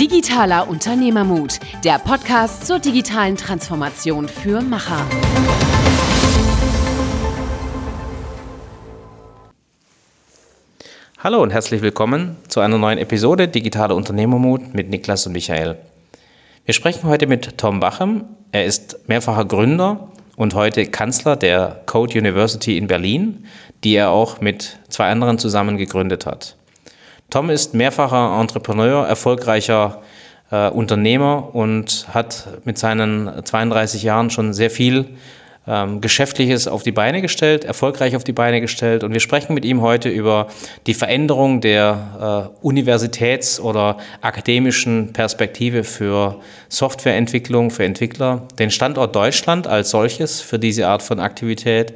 Digitaler Unternehmermut, der Podcast zur digitalen Transformation für Macher. Hallo und herzlich willkommen zu einer neuen Episode Digitaler Unternehmermut mit Niklas und Michael. Wir sprechen heute mit Tom Bachem. Er ist mehrfacher Gründer und heute Kanzler der Code University in Berlin, die er auch mit zwei anderen zusammen gegründet hat. Tom ist mehrfacher Entrepreneur, erfolgreicher äh, Unternehmer und hat mit seinen 32 Jahren schon sehr viel ähm, Geschäftliches auf die Beine gestellt, erfolgreich auf die Beine gestellt. Und wir sprechen mit ihm heute über die Veränderung der äh, Universitäts- oder akademischen Perspektive für Softwareentwicklung, für Entwickler, den Standort Deutschland als solches für diese Art von Aktivität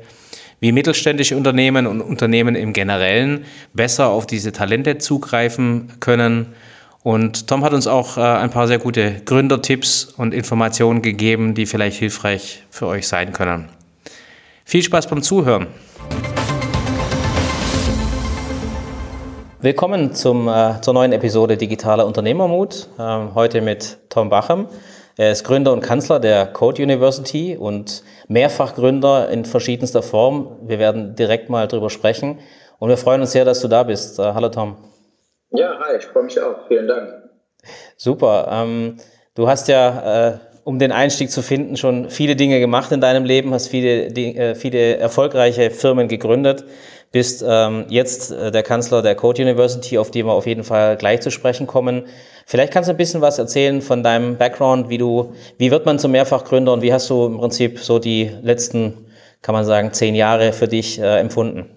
wie mittelständische Unternehmen und Unternehmen im Generellen besser auf diese Talente zugreifen können und Tom hat uns auch äh, ein paar sehr gute Gründertipps und Informationen gegeben, die vielleicht hilfreich für euch sein können. Viel Spaß beim Zuhören. Willkommen zum, äh, zur neuen Episode Digitaler Unternehmermut. Ähm, heute mit Tom Bachem. Er ist Gründer und Kanzler der Code University und Mehrfachgründer in verschiedenster Form. Wir werden direkt mal drüber sprechen. Und wir freuen uns sehr, dass du da bist. Äh, hallo Tom. Ja, hi, ich freue mich auch. Vielen Dank. Super. Ähm, du hast ja, äh, um den Einstieg zu finden, schon viele Dinge gemacht in deinem Leben, hast viele, die, äh, viele erfolgreiche Firmen gegründet, bist ähm, jetzt äh, der Kanzler der Code University, auf die wir auf jeden Fall gleich zu sprechen kommen. Vielleicht kannst du ein bisschen was erzählen von deinem Background, wie du, wie wird man zum Mehrfachgründer und wie hast du im Prinzip so die letzten, kann man sagen, zehn Jahre für dich äh, empfunden?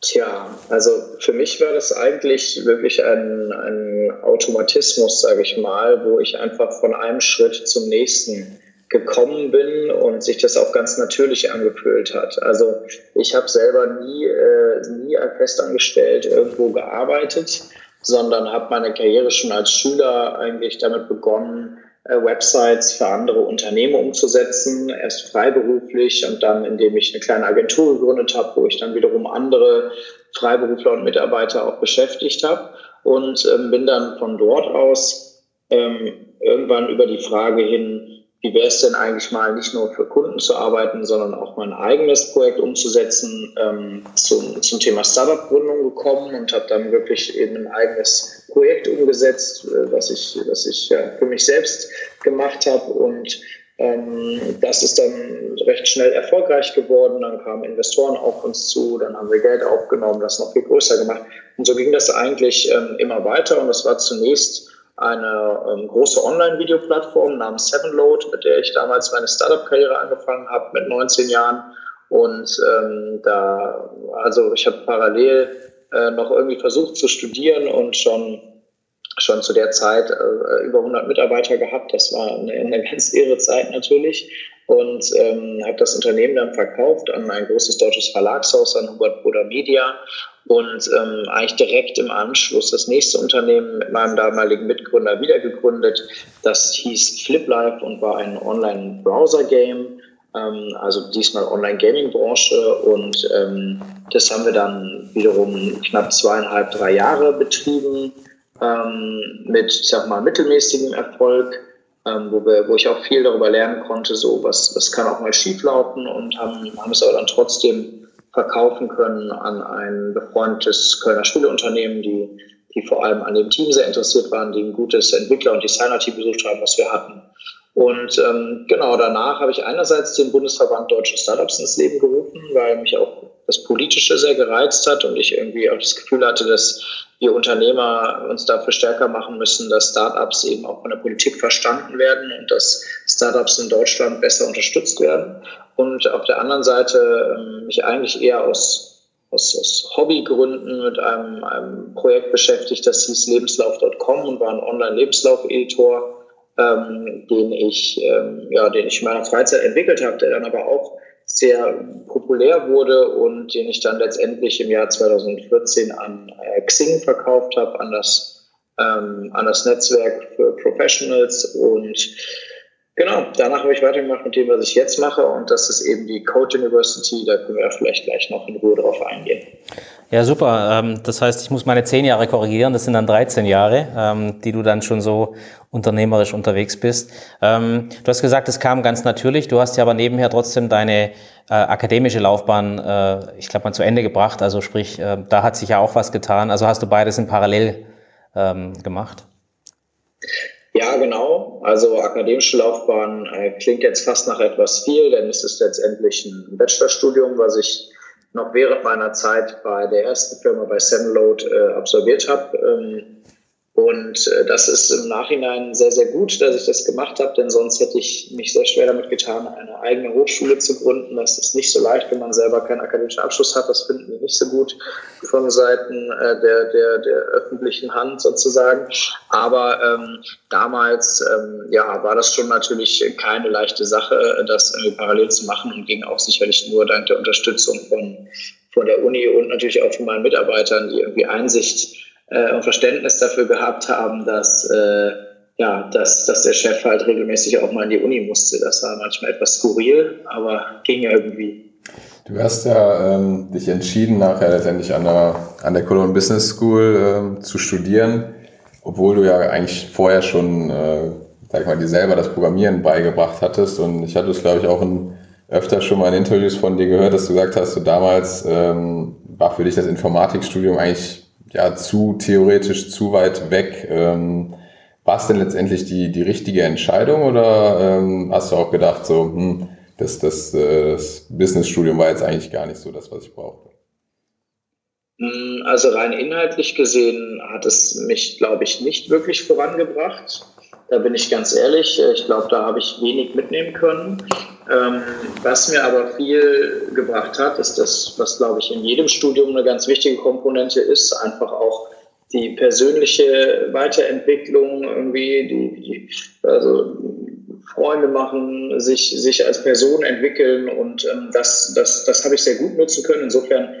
Tja, also für mich war das eigentlich wirklich ein, ein Automatismus, sage ich mal, wo ich einfach von einem Schritt zum nächsten gekommen bin und sich das auch ganz natürlich angefühlt hat. Also ich habe selber nie, äh, nie festangestellt irgendwo gearbeitet, sondern habe meine Karriere schon als Schüler eigentlich damit begonnen, äh, Websites für andere Unternehmen umzusetzen, erst freiberuflich und dann, indem ich eine kleine Agentur gegründet habe, wo ich dann wiederum andere Freiberufler und Mitarbeiter auch beschäftigt habe und ähm, bin dann von dort aus ähm, irgendwann über die Frage hin, wie wäre es denn eigentlich mal nicht nur für Kunden zu arbeiten, sondern auch mal ein eigenes Projekt umzusetzen, ähm, zum, zum Thema Startup-Gründung gekommen und habe dann wirklich eben ein eigenes Projekt umgesetzt, äh, was ich, was ich ja, für mich selbst gemacht habe und ähm, das ist dann recht schnell erfolgreich geworden. Dann kamen Investoren auf uns zu, dann haben wir Geld aufgenommen, das noch viel größer gemacht. Und so ging das eigentlich ähm, immer weiter. Und das war zunächst eine ähm, große Online-Videoplattform namens Sevenload, mit der ich damals meine Startup-Karriere angefangen habe mit 19 Jahren. Und ähm, da, also ich habe parallel äh, noch irgendwie versucht zu studieren und schon schon zu der Zeit äh, über 100 Mitarbeiter gehabt. Das war eine, eine ganz irre Zeit natürlich. Und ähm, habe das Unternehmen dann verkauft an ein großes deutsches Verlagshaus, an Hubert Bruder Media und ähm, eigentlich direkt im Anschluss das nächste Unternehmen mit meinem damaligen Mitgründer wieder gegründet. Das hieß FlipLife und war ein Online-Browser-Game, ähm, also diesmal Online-Gaming-Branche und ähm, das haben wir dann wiederum knapp zweieinhalb, drei Jahre betrieben ähm, mit, ich sag mal, mittelmäßigem Erfolg. Ähm, wo, wir, wo ich auch viel darüber lernen konnte, so was, was kann auch mal schieflaufen und haben, haben es aber dann trotzdem verkaufen können an ein befreundetes Kölner Schulunternehmen, die, die vor allem an dem Team sehr interessiert waren, die ein gutes Entwickler- und Designer-Team besucht haben, was wir hatten. Und ähm, genau danach habe ich einerseits den Bundesverband Deutsche Startups ins Leben gerufen, weil mich auch das Politische sehr gereizt hat und ich irgendwie auch das Gefühl hatte, dass wir Unternehmer uns dafür stärker machen müssen, dass Startups eben auch von der Politik verstanden werden und dass Startups in Deutschland besser unterstützt werden. Und auf der anderen Seite ähm, mich eigentlich eher aus, aus, aus Hobbygründen mit einem, einem Projekt beschäftigt, das hieß lebenslauf.com und war ein Online-Lebenslauf-Editor, ähm, den ich, ähm, ja, den ich in meiner Freizeit entwickelt habe, der dann aber auch sehr populär wurde und den ich dann letztendlich im Jahr 2014 an äh, Xing verkauft habe, an das, ähm, an das Netzwerk für Professionals. Und Genau, danach habe ich weitergemacht mit dem, was ich jetzt mache und das ist eben die Code University, da können wir vielleicht gleich noch in Ruhe drauf eingehen. Ja, super. Ähm, das heißt, ich muss meine zehn Jahre korrigieren, das sind dann 13 Jahre, ähm, die du dann schon so unternehmerisch unterwegs bist. Ähm, du hast gesagt, es kam ganz natürlich, du hast ja aber nebenher trotzdem deine äh, akademische Laufbahn, äh, ich glaube mal, zu Ende gebracht, also sprich, äh, da hat sich ja auch was getan, also hast du beides in parallel gemacht. Ja, genau. Also akademische Laufbahn äh, klingt jetzt fast nach etwas viel, denn es ist letztendlich ein Bachelorstudium, was ich noch während meiner Zeit bei der ersten Firma bei Semload äh, absolviert habe. Ähm, und äh, das ist im Nachhinein sehr, sehr gut, dass ich das gemacht habe, denn sonst hätte ich mich sehr schwer damit getan, eine eigene Hochschule zu gründen. Das ist nicht so leicht, wenn man selber keinen akademischen Abschluss hat. Das finden wir nicht so gut von Seiten äh, der, der, der öffentlichen Hand sozusagen. Aber ähm, damals ähm, ja, war das schon natürlich keine leichte Sache, das irgendwie parallel zu machen und ging auch sicherlich nur dank der Unterstützung von, von der Uni und natürlich auch von meinen Mitarbeitern, die irgendwie Einsicht äh, und Verständnis dafür gehabt haben, dass, äh, ja, dass, dass der Chef halt regelmäßig auch mal in die Uni musste. Das war manchmal etwas skurril, aber ging ja irgendwie. Du hast ja ähm, dich entschieden, nachher letztendlich an der, an der Cologne Business School ähm, zu studieren, obwohl du ja eigentlich vorher schon, äh, sag ich mal, dir selber das Programmieren beigebracht hattest. Und ich hatte es, glaube ich, auch in, öfter schon mal in Interviews von dir gehört, dass du gesagt hast, du damals ähm, war für dich das Informatikstudium eigentlich ja zu theoretisch zu weit weg. Ähm, war es denn letztendlich die, die richtige Entscheidung oder ähm, hast du auch gedacht, so, hm, das, das, äh, das Businessstudium war jetzt eigentlich gar nicht so das, was ich brauchte? Hm, also rein inhaltlich gesehen hat es mich, glaube ich, nicht wirklich vorangebracht. Da bin ich ganz ehrlich. Ich glaube, da habe ich wenig mitnehmen können. Ähm, was mir aber viel gebracht hat, ist das, was, glaube ich, in jedem Studium eine ganz wichtige Komponente ist, einfach auch die persönliche Weiterentwicklung irgendwie, die, die also Freunde machen, sich, sich als Person entwickeln und ähm, das, das, das habe ich sehr gut nutzen können. Insofern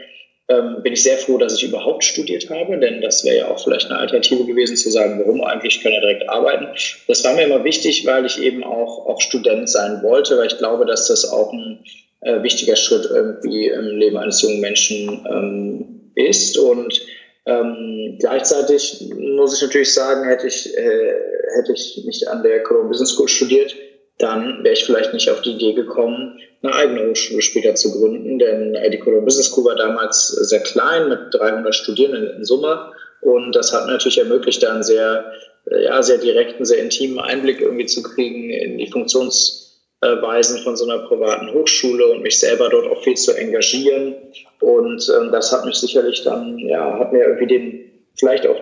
ähm, bin ich sehr froh, dass ich überhaupt studiert habe, denn das wäre ja auch vielleicht eine Alternative gewesen zu sagen, warum eigentlich, ich kann ja direkt arbeiten. Das war mir immer wichtig, weil ich eben auch, auch Student sein wollte, weil ich glaube, dass das auch ein äh, wichtiger Schritt irgendwie im Leben eines jungen Menschen ähm, ist und ähm, gleichzeitig muss ich natürlich sagen, hätte ich, äh, hätte ich nicht an der Cologne Business School studiert, dann wäre ich vielleicht nicht auf die Idee gekommen, eine eigene Hochschule später zu gründen, denn die Cologne Business School war damals sehr klein mit 300 Studierenden in Summe. Und das hat natürlich ermöglicht, einen sehr, ja, sehr direkten, sehr intimen Einblick irgendwie zu kriegen in die Funktionsweisen von so einer privaten Hochschule und mich selber dort auch viel zu engagieren. Und ähm, das hat mich sicherlich dann, ja, hat mir irgendwie den, vielleicht auch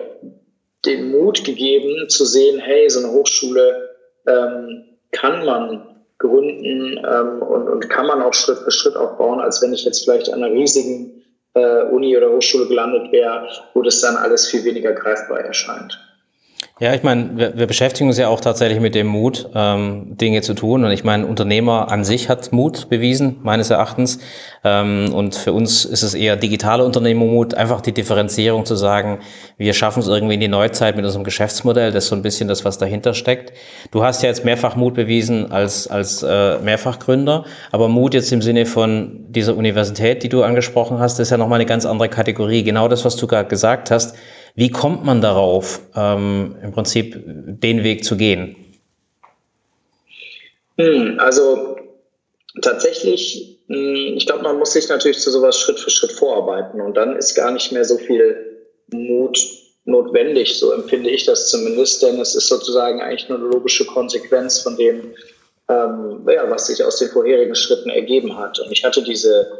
den Mut gegeben zu sehen, hey, so eine Hochschule ähm, kann man gründen ähm, und, und kann man auch Schritt für Schritt aufbauen, als wenn ich jetzt vielleicht an einer riesigen äh, Uni oder Hochschule gelandet wäre, wo das dann alles viel weniger greifbar erscheint. Ja, ich meine, wir, wir beschäftigen uns ja auch tatsächlich mit dem Mut, ähm, Dinge zu tun. Und ich meine, Unternehmer an sich hat Mut bewiesen, meines Erachtens. Ähm, und für uns ist es eher digitale Unternehmermut, einfach die Differenzierung zu sagen, wir schaffen es irgendwie in die Neuzeit mit unserem Geschäftsmodell. Das ist so ein bisschen das, was dahinter steckt. Du hast ja jetzt mehrfach Mut bewiesen als, als äh, Mehrfachgründer. Aber Mut jetzt im Sinne von dieser Universität, die du angesprochen hast, ist ja nochmal eine ganz andere Kategorie. Genau das, was du gerade gesagt hast wie kommt man darauf, ähm, im Prinzip den Weg zu gehen? Hm, also tatsächlich, hm, ich glaube, man muss sich natürlich zu sowas Schritt für Schritt vorarbeiten und dann ist gar nicht mehr so viel Mut notwendig, so empfinde ich das zumindest, denn es ist sozusagen eigentlich nur eine logische Konsequenz von dem, ähm, ja, was sich aus den vorherigen Schritten ergeben hat. Und ich hatte diese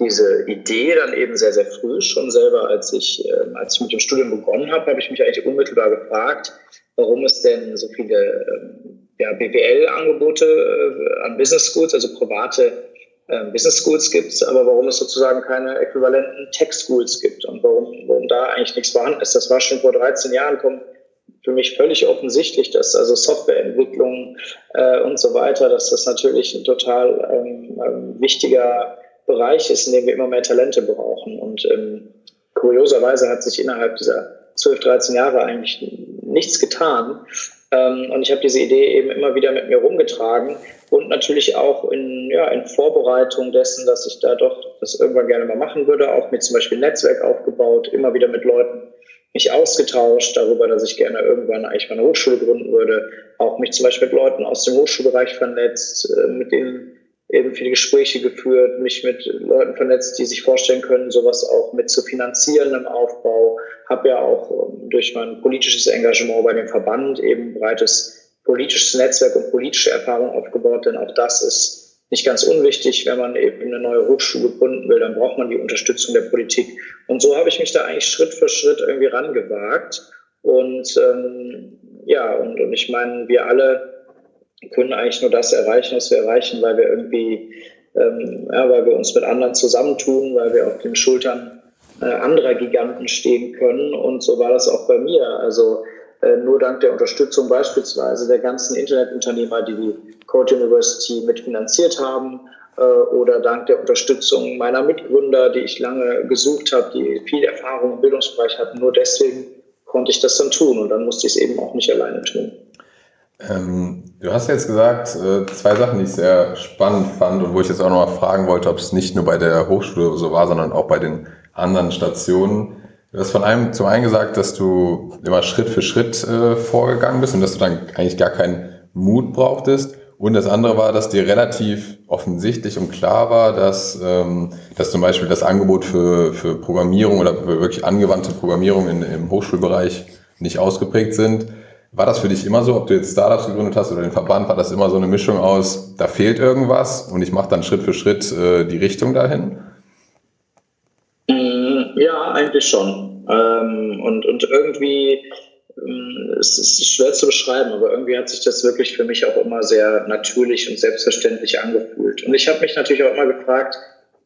diese Idee dann eben sehr, sehr früh schon selber, als ich, äh, als ich mit dem Studium begonnen habe, habe ich mich eigentlich unmittelbar gefragt, warum es denn so viele ähm, ja, BWL-Angebote äh, an Business Schools, also private äh, Business Schools gibt, aber warum es sozusagen keine äquivalenten Tech Schools gibt und warum, warum da eigentlich nichts vorhanden ist. Das war schon vor 13 Jahren, kommt für mich völlig offensichtlich, dass also Softwareentwicklung äh, und so weiter, dass das natürlich ein total ähm, ähm wichtiger Bereich ist, in dem wir immer mehr Talente brauchen. Und ähm, kurioserweise hat sich innerhalb dieser 12, 13 Jahre eigentlich nichts getan. Ähm, und ich habe diese Idee eben immer wieder mit mir rumgetragen und natürlich auch in, ja, in Vorbereitung dessen, dass ich da doch das irgendwann gerne mal machen würde, auch mit zum Beispiel Netzwerk aufgebaut, immer wieder mit Leuten mich ausgetauscht darüber, dass ich gerne irgendwann eigentlich mal eine Hochschule gründen würde, auch mich zum Beispiel mit Leuten aus dem Hochschulbereich vernetzt, äh, mit denen eben viele Gespräche geführt, mich mit Leuten vernetzt, die sich vorstellen können, sowas auch mit zu finanzieren im Aufbau. Habe ja auch ähm, durch mein politisches Engagement bei dem Verband eben breites politisches Netzwerk und politische Erfahrung aufgebaut, denn auch das ist nicht ganz unwichtig, wenn man eben eine neue Hochschule gründen will, dann braucht man die Unterstützung der Politik. Und so habe ich mich da eigentlich Schritt für Schritt irgendwie rangewagt. Und ähm, ja, und, und ich meine, wir alle können eigentlich nur das erreichen, was wir erreichen, weil wir irgendwie, ähm, ja, weil wir uns mit anderen zusammentun, weil wir auf den Schultern äh, anderer Giganten stehen können. Und so war das auch bei mir. Also äh, nur dank der Unterstützung beispielsweise der ganzen Internetunternehmer, die die Code University mitfinanziert haben, äh, oder dank der Unterstützung meiner Mitgründer, die ich lange gesucht habe, die viel Erfahrung im Bildungsbereich hatten. Nur deswegen konnte ich das dann tun und dann musste ich es eben auch nicht alleine tun. Ähm, du hast jetzt gesagt, äh, zwei Sachen, die ich sehr spannend fand und wo ich jetzt auch noch mal fragen wollte, ob es nicht nur bei der Hochschule so war, sondern auch bei den anderen Stationen. Du hast von einem zum einen gesagt, dass du immer Schritt für Schritt äh, vorgegangen bist und dass du dann eigentlich gar keinen Mut brauchtest. Und das andere war, dass dir relativ offensichtlich und klar war, dass, ähm, dass zum Beispiel das Angebot für, für Programmierung oder für wirklich angewandte Programmierung in, im Hochschulbereich nicht ausgeprägt sind. War das für dich immer so, ob du jetzt Startups gegründet hast oder den Verband, war das immer so eine Mischung aus, da fehlt irgendwas und ich mache dann Schritt für Schritt äh, die Richtung dahin? Mm, ja, eigentlich schon. Ähm, und, und irgendwie, ähm, es ist schwer zu beschreiben, aber irgendwie hat sich das wirklich für mich auch immer sehr natürlich und selbstverständlich angefühlt. Und ich habe mich natürlich auch immer gefragt,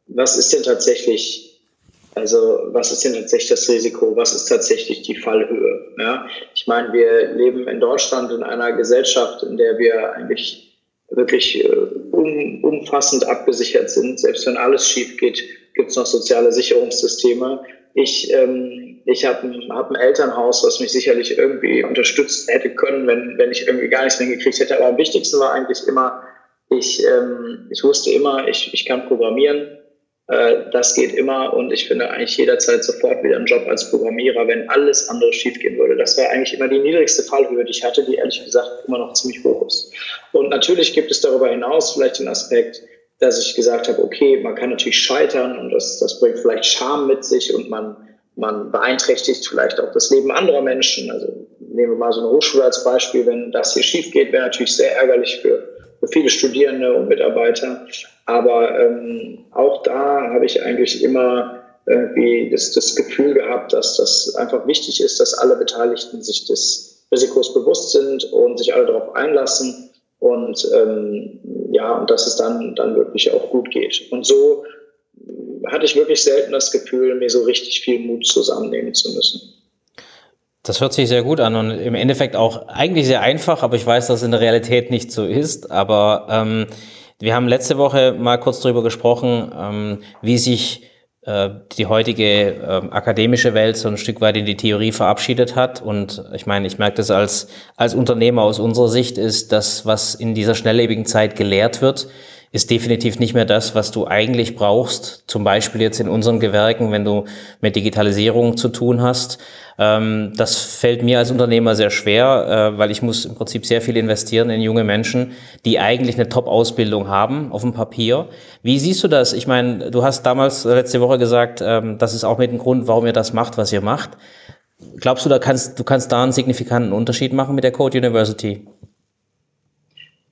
was ist denn tatsächlich also was ist denn tatsächlich das Risiko? Was ist tatsächlich die Fallhöhe? Ja? Ich meine, wir leben in Deutschland in einer Gesellschaft, in der wir eigentlich wirklich äh, um, umfassend abgesichert sind. Selbst wenn alles schief geht, gibt es noch soziale Sicherungssysteme. Ich, ähm, ich habe ein, hab ein Elternhaus, was mich sicherlich irgendwie unterstützt hätte können, wenn, wenn ich irgendwie gar nichts mehr gekriegt hätte. Aber am wichtigsten war eigentlich immer, ich, ähm, ich wusste immer, ich, ich kann programmieren das geht immer und ich finde eigentlich jederzeit sofort wieder einen Job als Programmierer, wenn alles andere schiefgehen würde. Das war eigentlich immer die niedrigste Fallhöhe, die ich hatte, die ehrlich gesagt immer noch ziemlich hoch ist. Und natürlich gibt es darüber hinaus vielleicht den Aspekt, dass ich gesagt habe, okay, man kann natürlich scheitern und das, das bringt vielleicht Scham mit sich und man, man beeinträchtigt vielleicht auch das Leben anderer Menschen. Also nehmen wir mal so eine Hochschule als Beispiel, wenn das hier schief geht, wäre natürlich sehr ärgerlich für viele Studierende und Mitarbeiter. Aber ähm, auch da habe ich eigentlich immer irgendwie das, das Gefühl gehabt, dass das einfach wichtig ist, dass alle Beteiligten sich des Risikos bewusst sind und sich alle darauf einlassen und ähm, ja, und dass es dann, dann wirklich auch gut geht. Und so hatte ich wirklich selten das Gefühl, mir so richtig viel Mut zusammennehmen zu müssen. Das hört sich sehr gut an und im Endeffekt auch eigentlich sehr einfach, aber ich weiß, dass es in der Realität nicht so ist. Aber ähm, wir haben letzte Woche mal kurz darüber gesprochen, ähm, wie sich äh, die heutige äh, akademische Welt so ein Stück weit in die Theorie verabschiedet hat. Und ich meine, ich merke das als, als Unternehmer aus unserer Sicht, ist das, was in dieser schnelllebigen Zeit gelehrt wird, ist definitiv nicht mehr das, was du eigentlich brauchst. Zum Beispiel jetzt in unseren Gewerken, wenn du mit Digitalisierung zu tun hast. Ähm, das fällt mir als Unternehmer sehr schwer, äh, weil ich muss im Prinzip sehr viel investieren in junge Menschen, die eigentlich eine Top-Ausbildung haben auf dem Papier. Wie siehst du das? Ich meine, du hast damals letzte Woche gesagt, ähm, das ist auch mit dem Grund, warum ihr das macht, was ihr macht. Glaubst du, da kannst, du kannst da einen signifikanten Unterschied machen mit der Code University?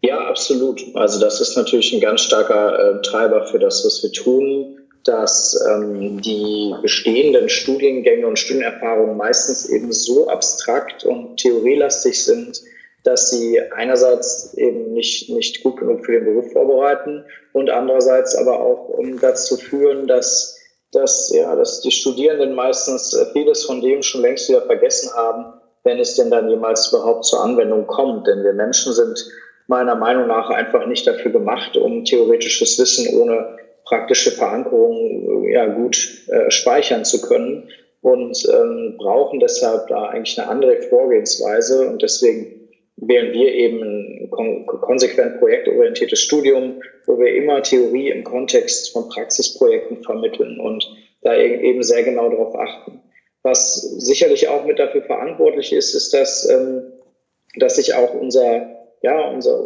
Ja, absolut. Also das ist natürlich ein ganz starker äh, Treiber für das, was wir tun, dass ähm, die bestehenden Studiengänge und Studienerfahrungen meistens eben so abstrakt und theorielastig sind, dass sie einerseits eben nicht, nicht gut genug für den Beruf vorbereiten und andererseits aber auch um dazu führen, dass, dass, ja, dass die Studierenden meistens vieles von dem schon längst wieder vergessen haben, wenn es denn dann jemals überhaupt zur Anwendung kommt. Denn wir Menschen sind meiner Meinung nach einfach nicht dafür gemacht, um theoretisches Wissen ohne praktische Verankerung ja, gut äh, speichern zu können. und ähm, brauchen deshalb da eigentlich eine andere Vorgehensweise und deswegen wählen wir eben ein kon konsequent projektorientiertes Studium, wo wir immer Theorie im Kontext von Praxisprojekten vermitteln und da eben sehr genau darauf achten. Was sicherlich auch mit dafür verantwortlich ist, ist, dass, ähm, dass sich auch unser, ja, unser,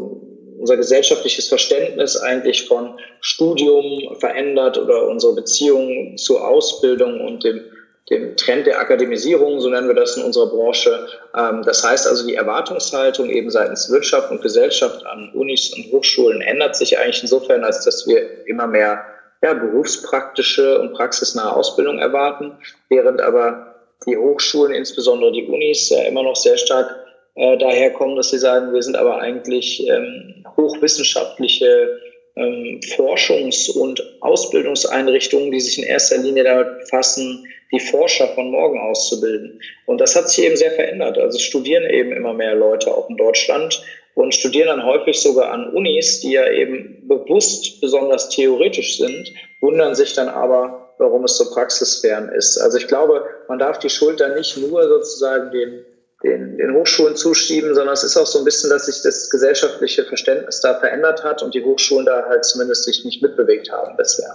unser gesellschaftliches Verständnis eigentlich von Studium verändert oder unsere Beziehung zur Ausbildung und dem dem Trend der Akademisierung, so nennen wir das in unserer Branche. Ähm, das heißt also, die Erwartungshaltung eben seitens Wirtschaft und Gesellschaft an Unis und Hochschulen ändert sich eigentlich insofern, als dass wir immer mehr ja, berufspraktische und praxisnahe Ausbildung erwarten, während aber die Hochschulen, insbesondere die Unis, ja immer noch sehr stark äh, daherkommen, dass sie sagen, wir sind aber eigentlich ähm, hochwissenschaftliche ähm, Forschungs- und Ausbildungseinrichtungen, die sich in erster Linie damit befassen, die Forscher von morgen auszubilden. Und das hat sich eben sehr verändert. Also studieren eben immer mehr Leute auch in Deutschland und studieren dann häufig sogar an Unis, die ja eben bewusst besonders theoretisch sind, wundern sich dann aber, warum es so praxisfern ist. Also ich glaube, man darf die Schuld dann nicht nur sozusagen den, den, den Hochschulen zuschieben, sondern es ist auch so ein bisschen, dass sich das gesellschaftliche Verständnis da verändert hat und die Hochschulen da halt zumindest sich nicht mitbewegt haben bisher.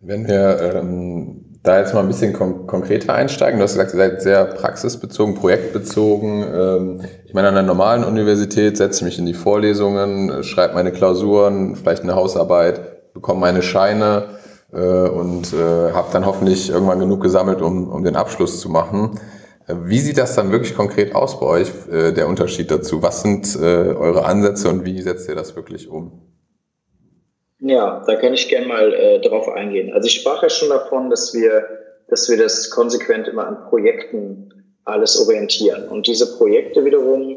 Wenn wir ähm, da jetzt mal ein bisschen kon konkreter einsteigen, du hast gesagt, ihr seid sehr praxisbezogen, projektbezogen. Ähm, ich meine, an einer normalen Universität setze ich mich in die Vorlesungen, schreibe meine Klausuren, vielleicht eine Hausarbeit, bekomme meine Scheine äh, und äh, habe dann hoffentlich irgendwann genug gesammelt, um, um den Abschluss zu machen. Wie sieht das dann wirklich konkret aus bei euch, äh, der Unterschied dazu? Was sind äh, eure Ansätze und wie setzt ihr das wirklich um? Ja, da kann ich gerne mal äh, drauf eingehen. Also ich sprach ja schon davon, dass wir, dass wir das konsequent immer an Projekten alles orientieren. Und diese Projekte wiederum,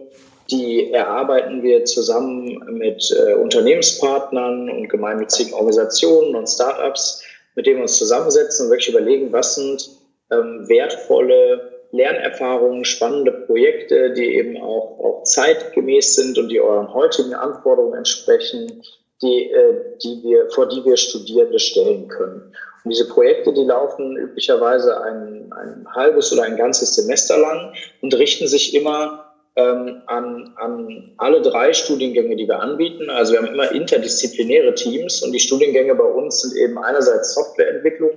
die erarbeiten wir zusammen mit äh, Unternehmenspartnern und gemeinnützigen Organisationen und Startups, mit denen wir uns zusammensetzen und wirklich überlegen, was sind ähm, wertvolle Lernerfahrungen, spannende Projekte, die eben auch, auch zeitgemäß sind und die euren heutigen Anforderungen entsprechen die, äh, die wir, vor die wir Studierende stellen können. Und diese Projekte, die laufen üblicherweise ein, ein halbes oder ein ganzes Semester lang und richten sich immer ähm, an, an alle drei Studiengänge, die wir anbieten. Also wir haben immer interdisziplinäre Teams und die Studiengänge bei uns sind eben einerseits Softwareentwicklung,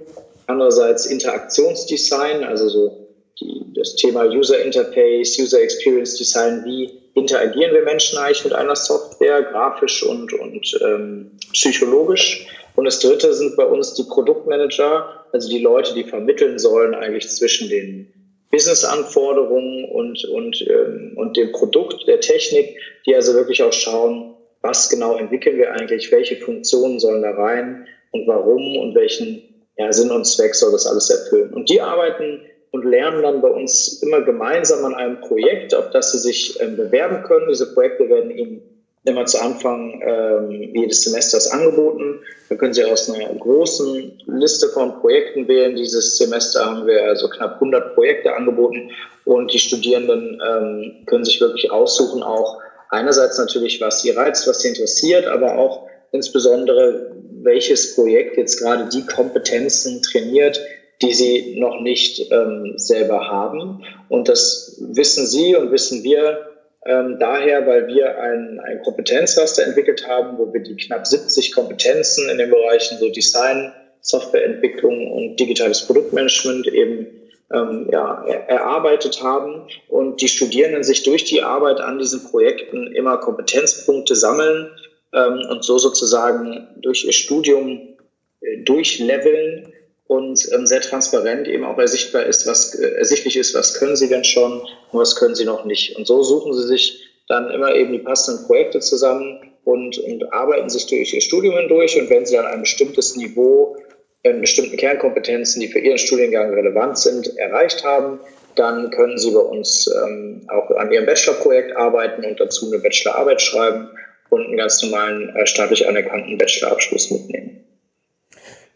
andererseits Interaktionsdesign, also so die, das Thema User Interface, User Experience Design, wie interagieren wir Menschen eigentlich mit einer Software, grafisch und, und ähm, psychologisch. Und das dritte sind bei uns die Produktmanager, also die Leute, die vermitteln sollen eigentlich zwischen den Business-Anforderungen und, und, ähm, und dem Produkt, der Technik, die also wirklich auch schauen, was genau entwickeln wir eigentlich, welche Funktionen sollen da rein und warum und welchen ja, Sinn und Zweck soll das alles erfüllen. Und die arbeiten und lernen dann bei uns immer gemeinsam an einem Projekt, auf das sie sich ähm, bewerben können. Diese Projekte werden ihnen immer zu Anfang ähm, jedes Semesters angeboten. Da können Sie aus einer großen Liste von Projekten wählen. Dieses Semester haben wir also knapp 100 Projekte angeboten und die Studierenden ähm, können sich wirklich aussuchen, auch einerseits natürlich, was sie reizt, was sie interessiert, aber auch insbesondere, welches Projekt jetzt gerade die Kompetenzen trainiert, die sie noch nicht ähm, selber haben. Und das wissen Sie und wissen wir ähm, daher, weil wir ein, ein Kompetenzraster entwickelt haben, wo wir die knapp 70 Kompetenzen in den Bereichen so Design, Softwareentwicklung und digitales Produktmanagement eben ähm, ja, erarbeitet haben und die Studierenden sich durch die Arbeit an diesen Projekten immer Kompetenzpunkte sammeln ähm, und so sozusagen durch ihr Studium äh, durchleveln und ähm, sehr transparent eben auch ersichtbar ist, was äh, ersichtlich ist, was können sie denn schon und was können sie noch nicht. Und so suchen sie sich dann immer eben die passenden Projekte zusammen und, und arbeiten sich durch ihr Studium hindurch. Und wenn sie dann ein bestimmtes Niveau in bestimmten Kernkompetenzen, die für ihren Studiengang relevant sind, erreicht haben, dann können sie bei uns ähm, auch an ihrem Bachelorprojekt arbeiten und dazu eine Bachelorarbeit schreiben und einen ganz normalen äh, staatlich anerkannten Bachelorabschluss mitnehmen.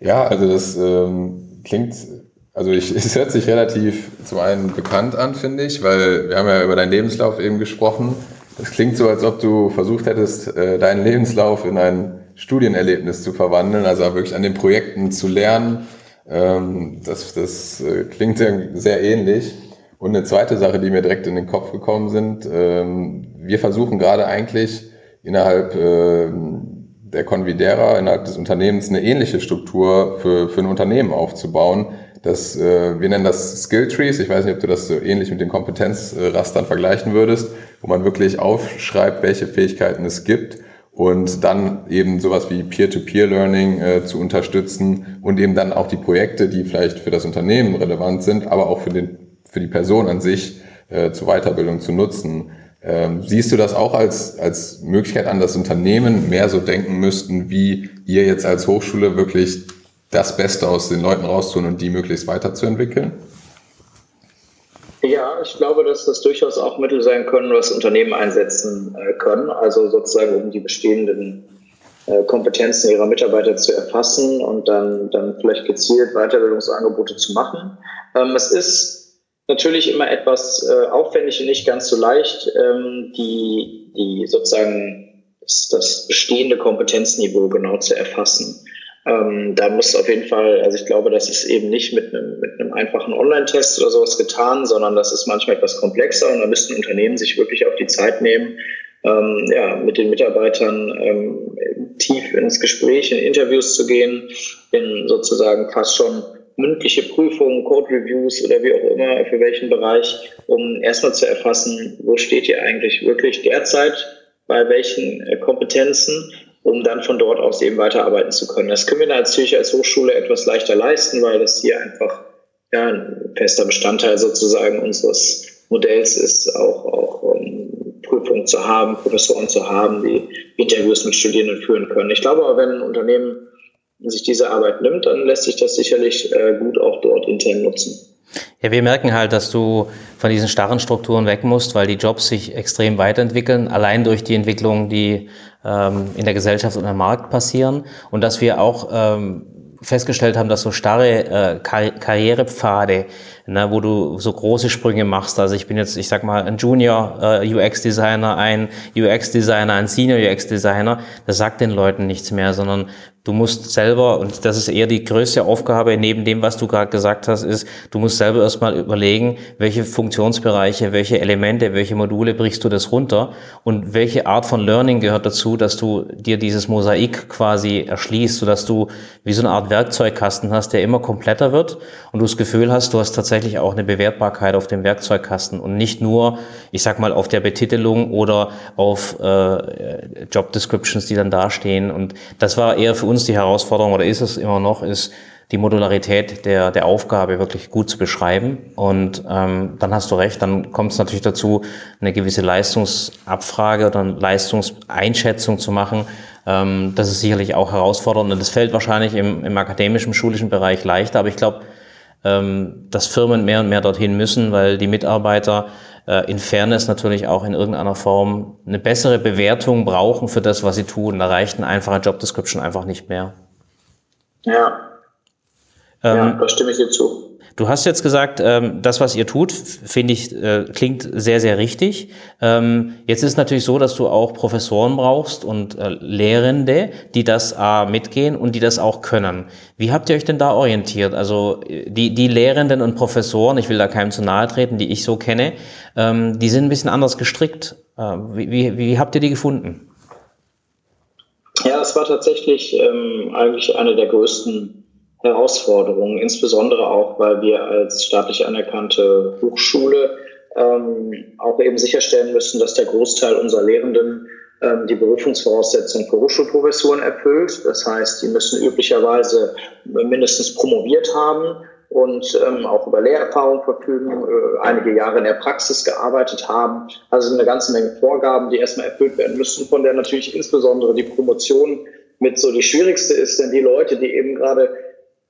Ja, also das ähm, klingt, also ich, es hört sich relativ zum einen bekannt an, finde ich, weil wir haben ja über deinen Lebenslauf eben gesprochen. Es klingt so, als ob du versucht hättest, äh, deinen Lebenslauf in ein Studienerlebnis zu verwandeln, also wirklich an den Projekten zu lernen Ähm, das das äh, klingt sehr, ähnlich. Und eine zweite Sache, die mir direkt in den Kopf gekommen sind, ähm, wir versuchen gerade eigentlich innerhalb äh, der Convidera, innerhalb des Unternehmens eine ähnliche Struktur für, für ein Unternehmen aufzubauen. Das, äh, wir nennen das Skill Trees. Ich weiß nicht, ob du das so ähnlich mit den Kompetenzrastern vergleichen würdest, wo man wirklich aufschreibt, welche Fähigkeiten es gibt und dann eben sowas wie Peer-to-Peer-Learning äh, zu unterstützen und eben dann auch die Projekte, die vielleicht für das Unternehmen relevant sind, aber auch für den für die Person an sich äh, zur Weiterbildung zu nutzen. Ähm, siehst du das auch als, als Möglichkeit an, dass Unternehmen mehr so denken müssten, wie ihr jetzt als Hochschule wirklich das Beste aus den Leuten raustun und die möglichst weiterzuentwickeln? Ja, ich glaube, dass das durchaus auch Mittel sein können, was Unternehmen einsetzen äh, können. Also sozusagen, um die bestehenden äh, Kompetenzen ihrer Mitarbeiter zu erfassen und dann, dann vielleicht gezielt Weiterbildungsangebote zu machen. Ähm, es ist natürlich immer etwas äh, aufwendig und nicht ganz so leicht, ähm, die, die sozusagen das, das bestehende Kompetenzniveau genau zu erfassen. Ähm, da muss auf jeden Fall, also ich glaube, das ist eben nicht mit einem, mit einem einfachen Online-Test oder sowas getan, sondern das ist manchmal etwas komplexer und da müssten Unternehmen sich wirklich auf die Zeit nehmen, ähm, ja, mit den Mitarbeitern ähm, tief ins Gespräch, in Interviews zu gehen, in sozusagen fast schon mündliche Prüfungen, Code-Reviews oder wie auch immer, für welchen Bereich, um erstmal zu erfassen, wo steht ihr eigentlich wirklich derzeit, bei welchen äh, Kompetenzen, um dann von dort aus eben weiterarbeiten zu können. Das können wir natürlich als Hochschule etwas leichter leisten, weil das hier einfach ja, ein fester Bestandteil sozusagen unseres Modells ist, auch, auch um Prüfungen zu haben, Professoren zu haben, die Interviews mit Studierenden führen können. Ich glaube aber, wenn ein Unternehmen sich diese Arbeit nimmt, dann lässt sich das sicherlich äh, gut auch dort intern nutzen. Ja, wir merken halt, dass du von diesen starren Strukturen weg musst, weil die Jobs sich extrem weiterentwickeln, allein durch die Entwicklungen, die ähm, in der Gesellschaft und am Markt passieren und dass wir auch ähm, festgestellt haben, dass so starre äh, Kar Karrierepfade, ne, wo du so große Sprünge machst. Also ich bin jetzt, ich sag mal, ein Junior äh, UX-Designer, ein UX-Designer, ein Senior UX-Designer. Das sagt den Leuten nichts mehr, sondern Du musst selber, und das ist eher die größte Aufgabe neben dem, was du gerade gesagt hast, ist, du musst selber erstmal überlegen, welche Funktionsbereiche, welche Elemente, welche Module brichst du das runter und welche Art von Learning gehört dazu, dass du dir dieses Mosaik quasi erschließt, sodass du wie so eine Art Werkzeugkasten hast, der immer kompletter wird und du das Gefühl hast, du hast tatsächlich auch eine Bewertbarkeit auf dem Werkzeugkasten und nicht nur, ich sag mal, auf der Betitelung oder auf äh, Job Descriptions, die dann dastehen. Und das war eher für uns uns die Herausforderung oder ist es immer noch, ist die Modularität der, der Aufgabe wirklich gut zu beschreiben. Und ähm, dann hast du recht, dann kommt es natürlich dazu, eine gewisse Leistungsabfrage oder eine Leistungseinschätzung zu machen. Ähm, das ist sicherlich auch herausfordernd und das fällt wahrscheinlich im, im akademischen, schulischen Bereich leichter, aber ich glaube, ähm, dass Firmen mehr und mehr dorthin müssen, weil die Mitarbeiter in Fairness natürlich auch in irgendeiner Form eine bessere Bewertung brauchen für das, was sie tun. Da reicht ein einfacher Job Description einfach nicht mehr. Ja. Ähm, ja, da stimme ich dir zu. Du hast jetzt gesagt, ähm, das, was ihr tut, finde ich, äh, klingt sehr, sehr richtig. Ähm, jetzt ist es natürlich so, dass du auch Professoren brauchst und äh, Lehrende, die das A mitgehen und die das auch können. Wie habt ihr euch denn da orientiert? Also die, die Lehrenden und Professoren, ich will da keinem zu nahe treten, die ich so kenne, ähm, die sind ein bisschen anders gestrickt. Äh, wie, wie, wie habt ihr die gefunden? Ja, es war tatsächlich ähm, eigentlich eine der größten Herausforderungen, insbesondere auch, weil wir als staatlich anerkannte Hochschule ähm, auch eben sicherstellen müssen, dass der Großteil unserer Lehrenden ähm, die Berufungsvoraussetzungen für Hochschulprofessuren erfüllt. Das heißt, die müssen üblicherweise mindestens promoviert haben und ähm, auch über Lehrerfahrung verfügen, äh, einige Jahre in der Praxis gearbeitet haben. Also eine ganze Menge Vorgaben, die erstmal erfüllt werden müssen, von der natürlich insbesondere die Promotion mit so die schwierigste ist, denn die Leute, die eben gerade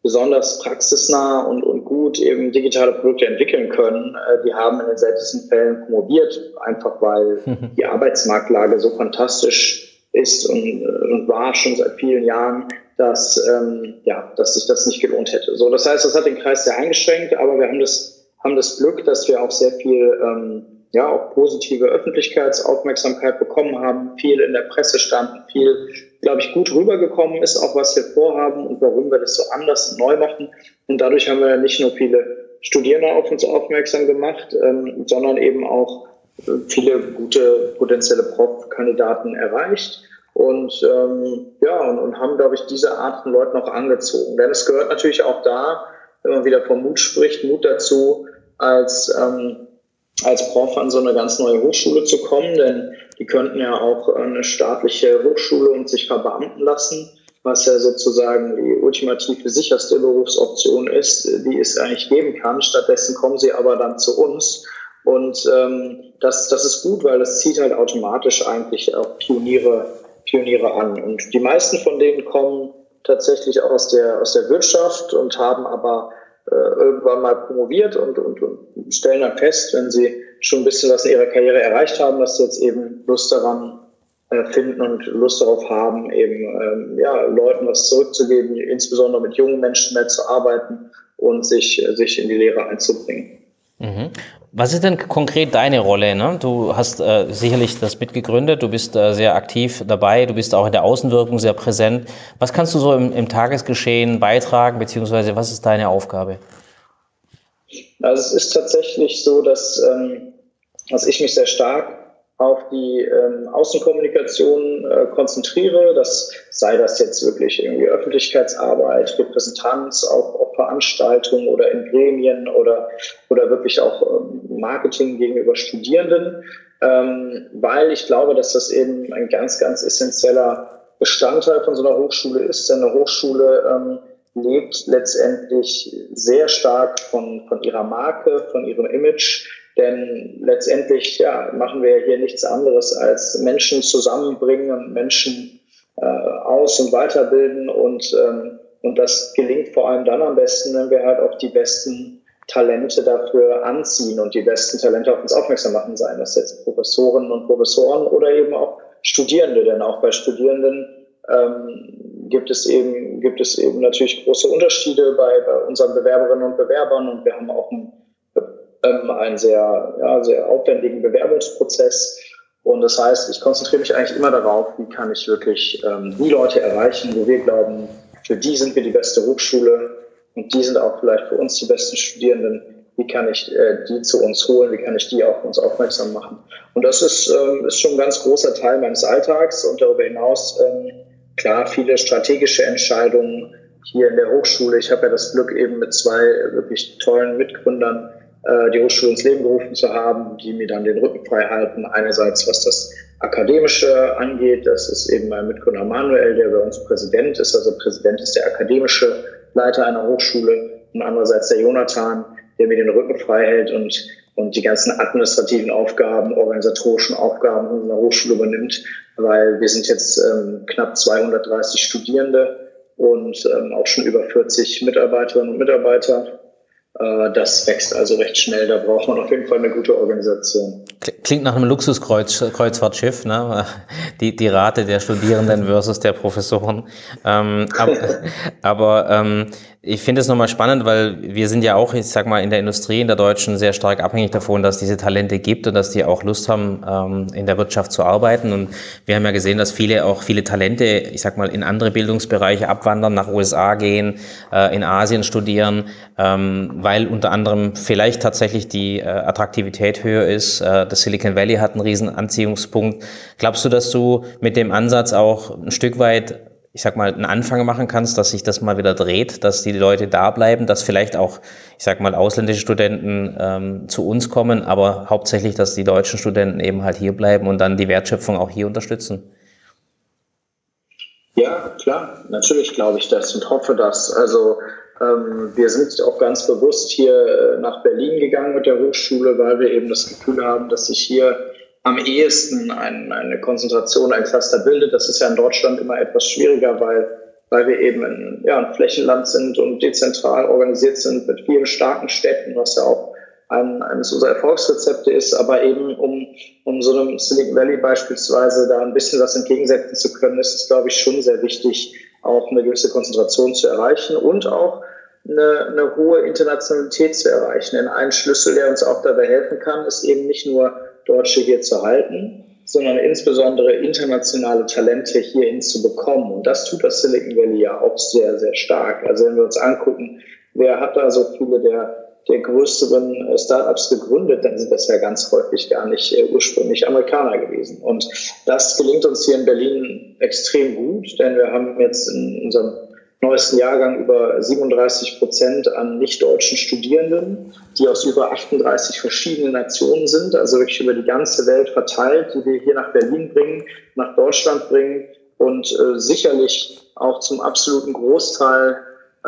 besonders praxisnah und, und gut eben digitale Produkte entwickeln können, äh, die haben in den seltensten Fällen promoviert, einfach weil mhm. die Arbeitsmarktlage so fantastisch ist und, äh, und war schon seit vielen Jahren, dass, ähm, ja, dass sich das nicht gelohnt hätte. So, das heißt, das hat den Kreis sehr eingeschränkt, aber wir haben das, haben das Glück, dass wir auch sehr viel ähm, ja auch positive Öffentlichkeitsaufmerksamkeit bekommen haben, viel in der Presse standen, viel, glaube ich, gut rübergekommen ist, auch was wir vorhaben und warum wir das so anders und neu machen. Und dadurch haben wir nicht nur viele Studierende auf uns aufmerksam gemacht, ähm, sondern eben auch äh, viele gute potenzielle Prof-Kandidaten erreicht. Und ähm, ja und, und haben glaube ich diese Art von Leuten auch angezogen. Denn es gehört natürlich auch da wenn man wieder vom Mut spricht Mut dazu als ähm, als Prof an so eine ganz neue Hochschule zu kommen, denn die könnten ja auch eine staatliche Hochschule und sich verbeamten lassen, was ja sozusagen die ultimative sicherste Berufsoption ist, die es eigentlich geben kann. Stattdessen kommen sie aber dann zu uns. Und ähm, das, das ist gut, weil das zieht halt automatisch eigentlich auch Pioniere, Pioniere an. Und die meisten von denen kommen tatsächlich aus der, aus der Wirtschaft und haben aber äh, irgendwann mal promoviert und, und, und stellen dann fest, wenn sie schon ein bisschen was in ihrer Karriere erreicht haben, dass sie jetzt eben Lust daran äh, finden und Lust darauf haben, eben ähm, ja, Leuten was zurückzugeben, insbesondere mit jungen Menschen mehr zu arbeiten und sich, sich in die Lehre einzubringen. Mhm. Was ist denn konkret deine Rolle? Ne? Du hast äh, sicherlich das mitgegründet, du bist äh, sehr aktiv dabei, du bist auch in der Außenwirkung sehr präsent. Was kannst du so im, im Tagesgeschehen beitragen, beziehungsweise was ist deine Aufgabe? Also es ist tatsächlich so, dass, ähm, dass ich mich sehr stark auf die ähm, Außenkommunikation äh, konzentriere. Das sei das jetzt wirklich irgendwie Öffentlichkeitsarbeit, Repräsentanz auf, auf Veranstaltungen oder in Gremien oder, oder wirklich auch ähm, Marketing gegenüber Studierenden, ähm, weil ich glaube, dass das eben ein ganz, ganz essentieller Bestandteil von so einer Hochschule ist. Denn eine Hochschule ähm, lebt letztendlich sehr stark von, von ihrer Marke, von ihrem Image denn letztendlich ja, machen wir hier nichts anderes als Menschen zusammenbringen und Menschen äh, aus- und weiterbilden. Und, ähm, und das gelingt vor allem dann am besten, wenn wir halt auch die besten Talente dafür anziehen und die besten Talente auf uns aufmerksam machen, seien das jetzt Professorinnen und Professoren oder eben auch Studierende. Denn auch bei Studierenden ähm, gibt es eben gibt es eben natürlich große Unterschiede bei, bei unseren Bewerberinnen und Bewerbern und wir haben auch ein ähm, einen sehr, ja, sehr aufwendigen Bewerbungsprozess. Und das heißt, ich konzentriere mich eigentlich immer darauf, wie kann ich wirklich ähm, die Leute erreichen, wo wir glauben, für die sind wir die beste Hochschule und die sind auch vielleicht für uns die besten Studierenden. Wie kann ich äh, die zu uns holen? Wie kann ich die auf uns aufmerksam machen? Und das ist, ähm, ist schon ein ganz großer Teil meines Alltags und darüber hinaus ähm, klar viele strategische Entscheidungen hier in der Hochschule. Ich habe ja das Glück, eben mit zwei wirklich tollen Mitgründern die Hochschule ins Leben gerufen zu haben, die mir dann den Rücken frei halten. Einerseits, was das Akademische angeht, das ist eben mein Mitgründer Manuel, der bei uns Präsident ist. Also Präsident ist der akademische Leiter einer Hochschule. Und andererseits der Jonathan, der mir den Rücken frei hält und, und die ganzen administrativen Aufgaben, organisatorischen Aufgaben unserer Hochschule übernimmt, weil wir sind jetzt ähm, knapp 230 Studierende und ähm, auch schon über 40 Mitarbeiterinnen und Mitarbeiter äh, das wächst also recht schnell. Da braucht man auf jeden Fall eine gute Organisation. Klingt nach einem Luxuskreuzfahrtschiff, ne? Die, die Rate der Studierenden versus der Professoren. Ähm, aber aber ähm, ich finde es nochmal spannend, weil wir sind ja auch, ich sag mal, in der Industrie, in der deutschen, sehr stark abhängig davon, dass diese Talente gibt und dass die auch Lust haben, ähm, in der Wirtschaft zu arbeiten. Und wir haben ja gesehen, dass viele auch viele Talente, ich sag mal, in andere Bildungsbereiche abwandern, nach USA gehen, äh, in Asien studieren, ähm, weil unter anderem vielleicht tatsächlich die äh, Attraktivität höher ist. Äh, das Silicon Valley hat einen riesen Anziehungspunkt. Glaubst du, dass du mit dem Ansatz auch ein Stück weit ich sag mal, einen Anfang machen kannst, dass sich das mal wieder dreht, dass die Leute da bleiben, dass vielleicht auch, ich sag mal, ausländische Studenten ähm, zu uns kommen, aber hauptsächlich, dass die deutschen Studenten eben halt hier bleiben und dann die Wertschöpfung auch hier unterstützen? Ja, klar, natürlich glaube ich das und hoffe das. Also ähm, wir sind auch ganz bewusst hier äh, nach Berlin gegangen mit der Hochschule, weil wir eben das Gefühl haben, dass sich hier am ehesten ein, eine Konzentration, ein Cluster bildet. Das ist ja in Deutschland immer etwas schwieriger, weil, weil wir eben ein, ja, ein Flächenland sind und dezentral organisiert sind mit vielen starken Städten, was ja auch ein, eines unserer Erfolgsrezepte ist. Aber eben, um, um so einem Silicon Valley beispielsweise da ein bisschen was entgegensetzen zu können, ist es, glaube ich, schon sehr wichtig, auch eine gewisse Konzentration zu erreichen und auch eine, eine hohe Internationalität zu erreichen. Denn ein Schlüssel, der uns auch dabei helfen kann, ist eben nicht nur Deutsche hier zu halten, sondern insbesondere internationale Talente hierhin zu bekommen. Und das tut das Silicon Valley ja auch sehr, sehr stark. Also wenn wir uns angucken, wer hat da so viele der der größeren äh, Startups gegründet, dann sind das ja ganz häufig gar nicht äh, ursprünglich Amerikaner gewesen. Und das gelingt uns hier in Berlin extrem gut, denn wir haben jetzt in unserem neuesten Jahrgang über 37 Prozent an nicht-deutschen Studierenden, die aus über 38 verschiedenen Nationen sind, also wirklich über die ganze Welt verteilt, die wir hier nach Berlin bringen, nach Deutschland bringen und äh, sicherlich auch zum absoluten Großteil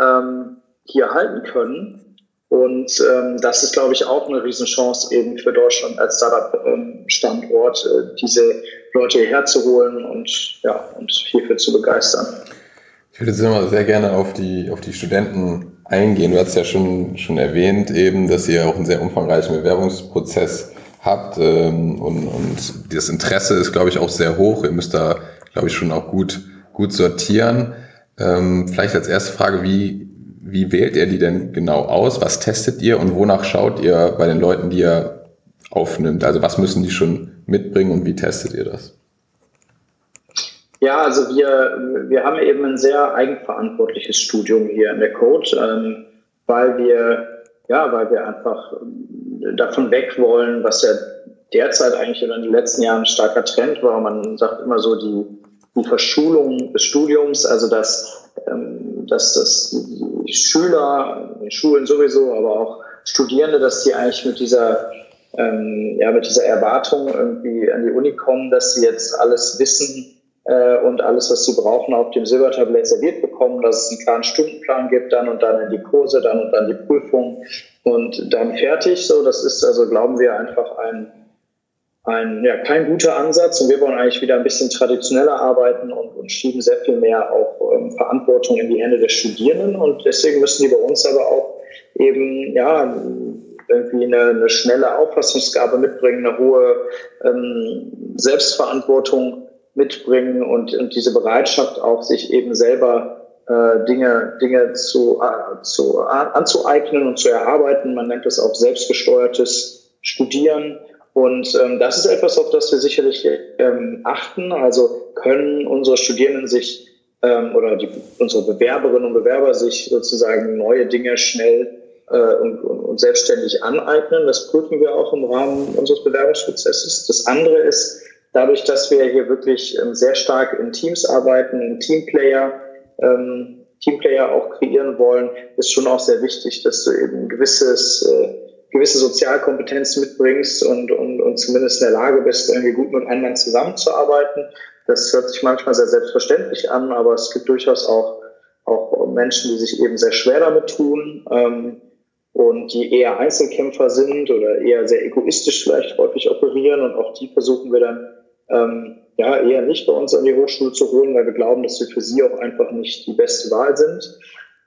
ähm, hier halten können. Und ähm, das ist, glaube ich, auch eine Riesenchance eben für Deutschland als Startup-Standort, äh, diese Leute hierher zu holen und, ja, und hierfür zu begeistern. Ich würde jetzt immer sehr gerne auf die, auf die Studenten eingehen. Du hast ja schon, schon erwähnt eben, dass ihr auch einen sehr umfangreichen Bewerbungsprozess habt ähm, und, und das Interesse ist, glaube ich, auch sehr hoch. Ihr müsst da, glaube ich, schon auch gut, gut sortieren. Ähm, vielleicht als erste Frage, wie, wie wählt ihr die denn genau aus? Was testet ihr und wonach schaut ihr bei den Leuten, die ihr aufnimmt? Also was müssen die schon mitbringen und wie testet ihr das? Ja, also wir, wir haben eben ein sehr eigenverantwortliches Studium hier in der Code, ähm, weil wir, ja, weil wir einfach davon weg wollen, was ja derzeit eigentlich in den letzten Jahren ein starker Trend war. Man sagt immer so die, die Verschulung des Studiums, also dass, ähm, dass, dass die Schüler, die Schulen sowieso, aber auch Studierende, dass die eigentlich mit dieser ähm, ja, mit dieser Erwartung irgendwie an die Uni kommen, dass sie jetzt alles wissen äh, und alles, was sie brauchen, auf dem Silbertablett serviert bekommen, dass es einen klaren Stundenplan gibt, dann und dann in die Kurse, dann und dann die Prüfung und dann fertig. So, das ist also, glauben wir, einfach ein, ein ja, kein guter Ansatz und wir wollen eigentlich wieder ein bisschen traditioneller arbeiten und, und schieben sehr viel mehr auch ähm, Verantwortung in die Hände der Studierenden und deswegen müssen die bei uns aber auch eben ja irgendwie eine, eine schnelle Auffassungsgabe mitbringen, eine hohe ähm, Selbstverantwortung mitbringen und, und diese Bereitschaft auch, sich eben selber äh, Dinge, Dinge zu, äh, zu, anzueignen und zu erarbeiten. Man nennt es auch selbstgesteuertes Studieren. Und ähm, das ist etwas, auf das wir sicherlich ähm, achten. Also können unsere Studierenden sich ähm, oder die, unsere Bewerberinnen und Bewerber sich sozusagen neue Dinge schnell äh, und, und selbstständig aneignen. Das prüfen wir auch im Rahmen unseres Bewerbungsprozesses. Das andere ist, dadurch, dass wir hier wirklich ähm, sehr stark in Teams arbeiten, in Teamplayer, ähm, Teamplayer auch kreieren wollen, ist schon auch sehr wichtig, dass du eben gewisses, äh, gewisse Sozialkompetenz mitbringst und, und, und zumindest in der Lage bist, irgendwie gut mit Mann zusammenzuarbeiten. Das hört sich manchmal sehr selbstverständlich an, aber es gibt durchaus auch, auch Menschen, die sich eben sehr schwer damit tun. Ähm, und die eher Einzelkämpfer sind oder eher sehr egoistisch vielleicht häufig operieren und auch die versuchen wir dann ähm, ja eher nicht bei uns an die Hochschule zu holen, weil wir glauben, dass wir für sie auch einfach nicht die beste Wahl sind.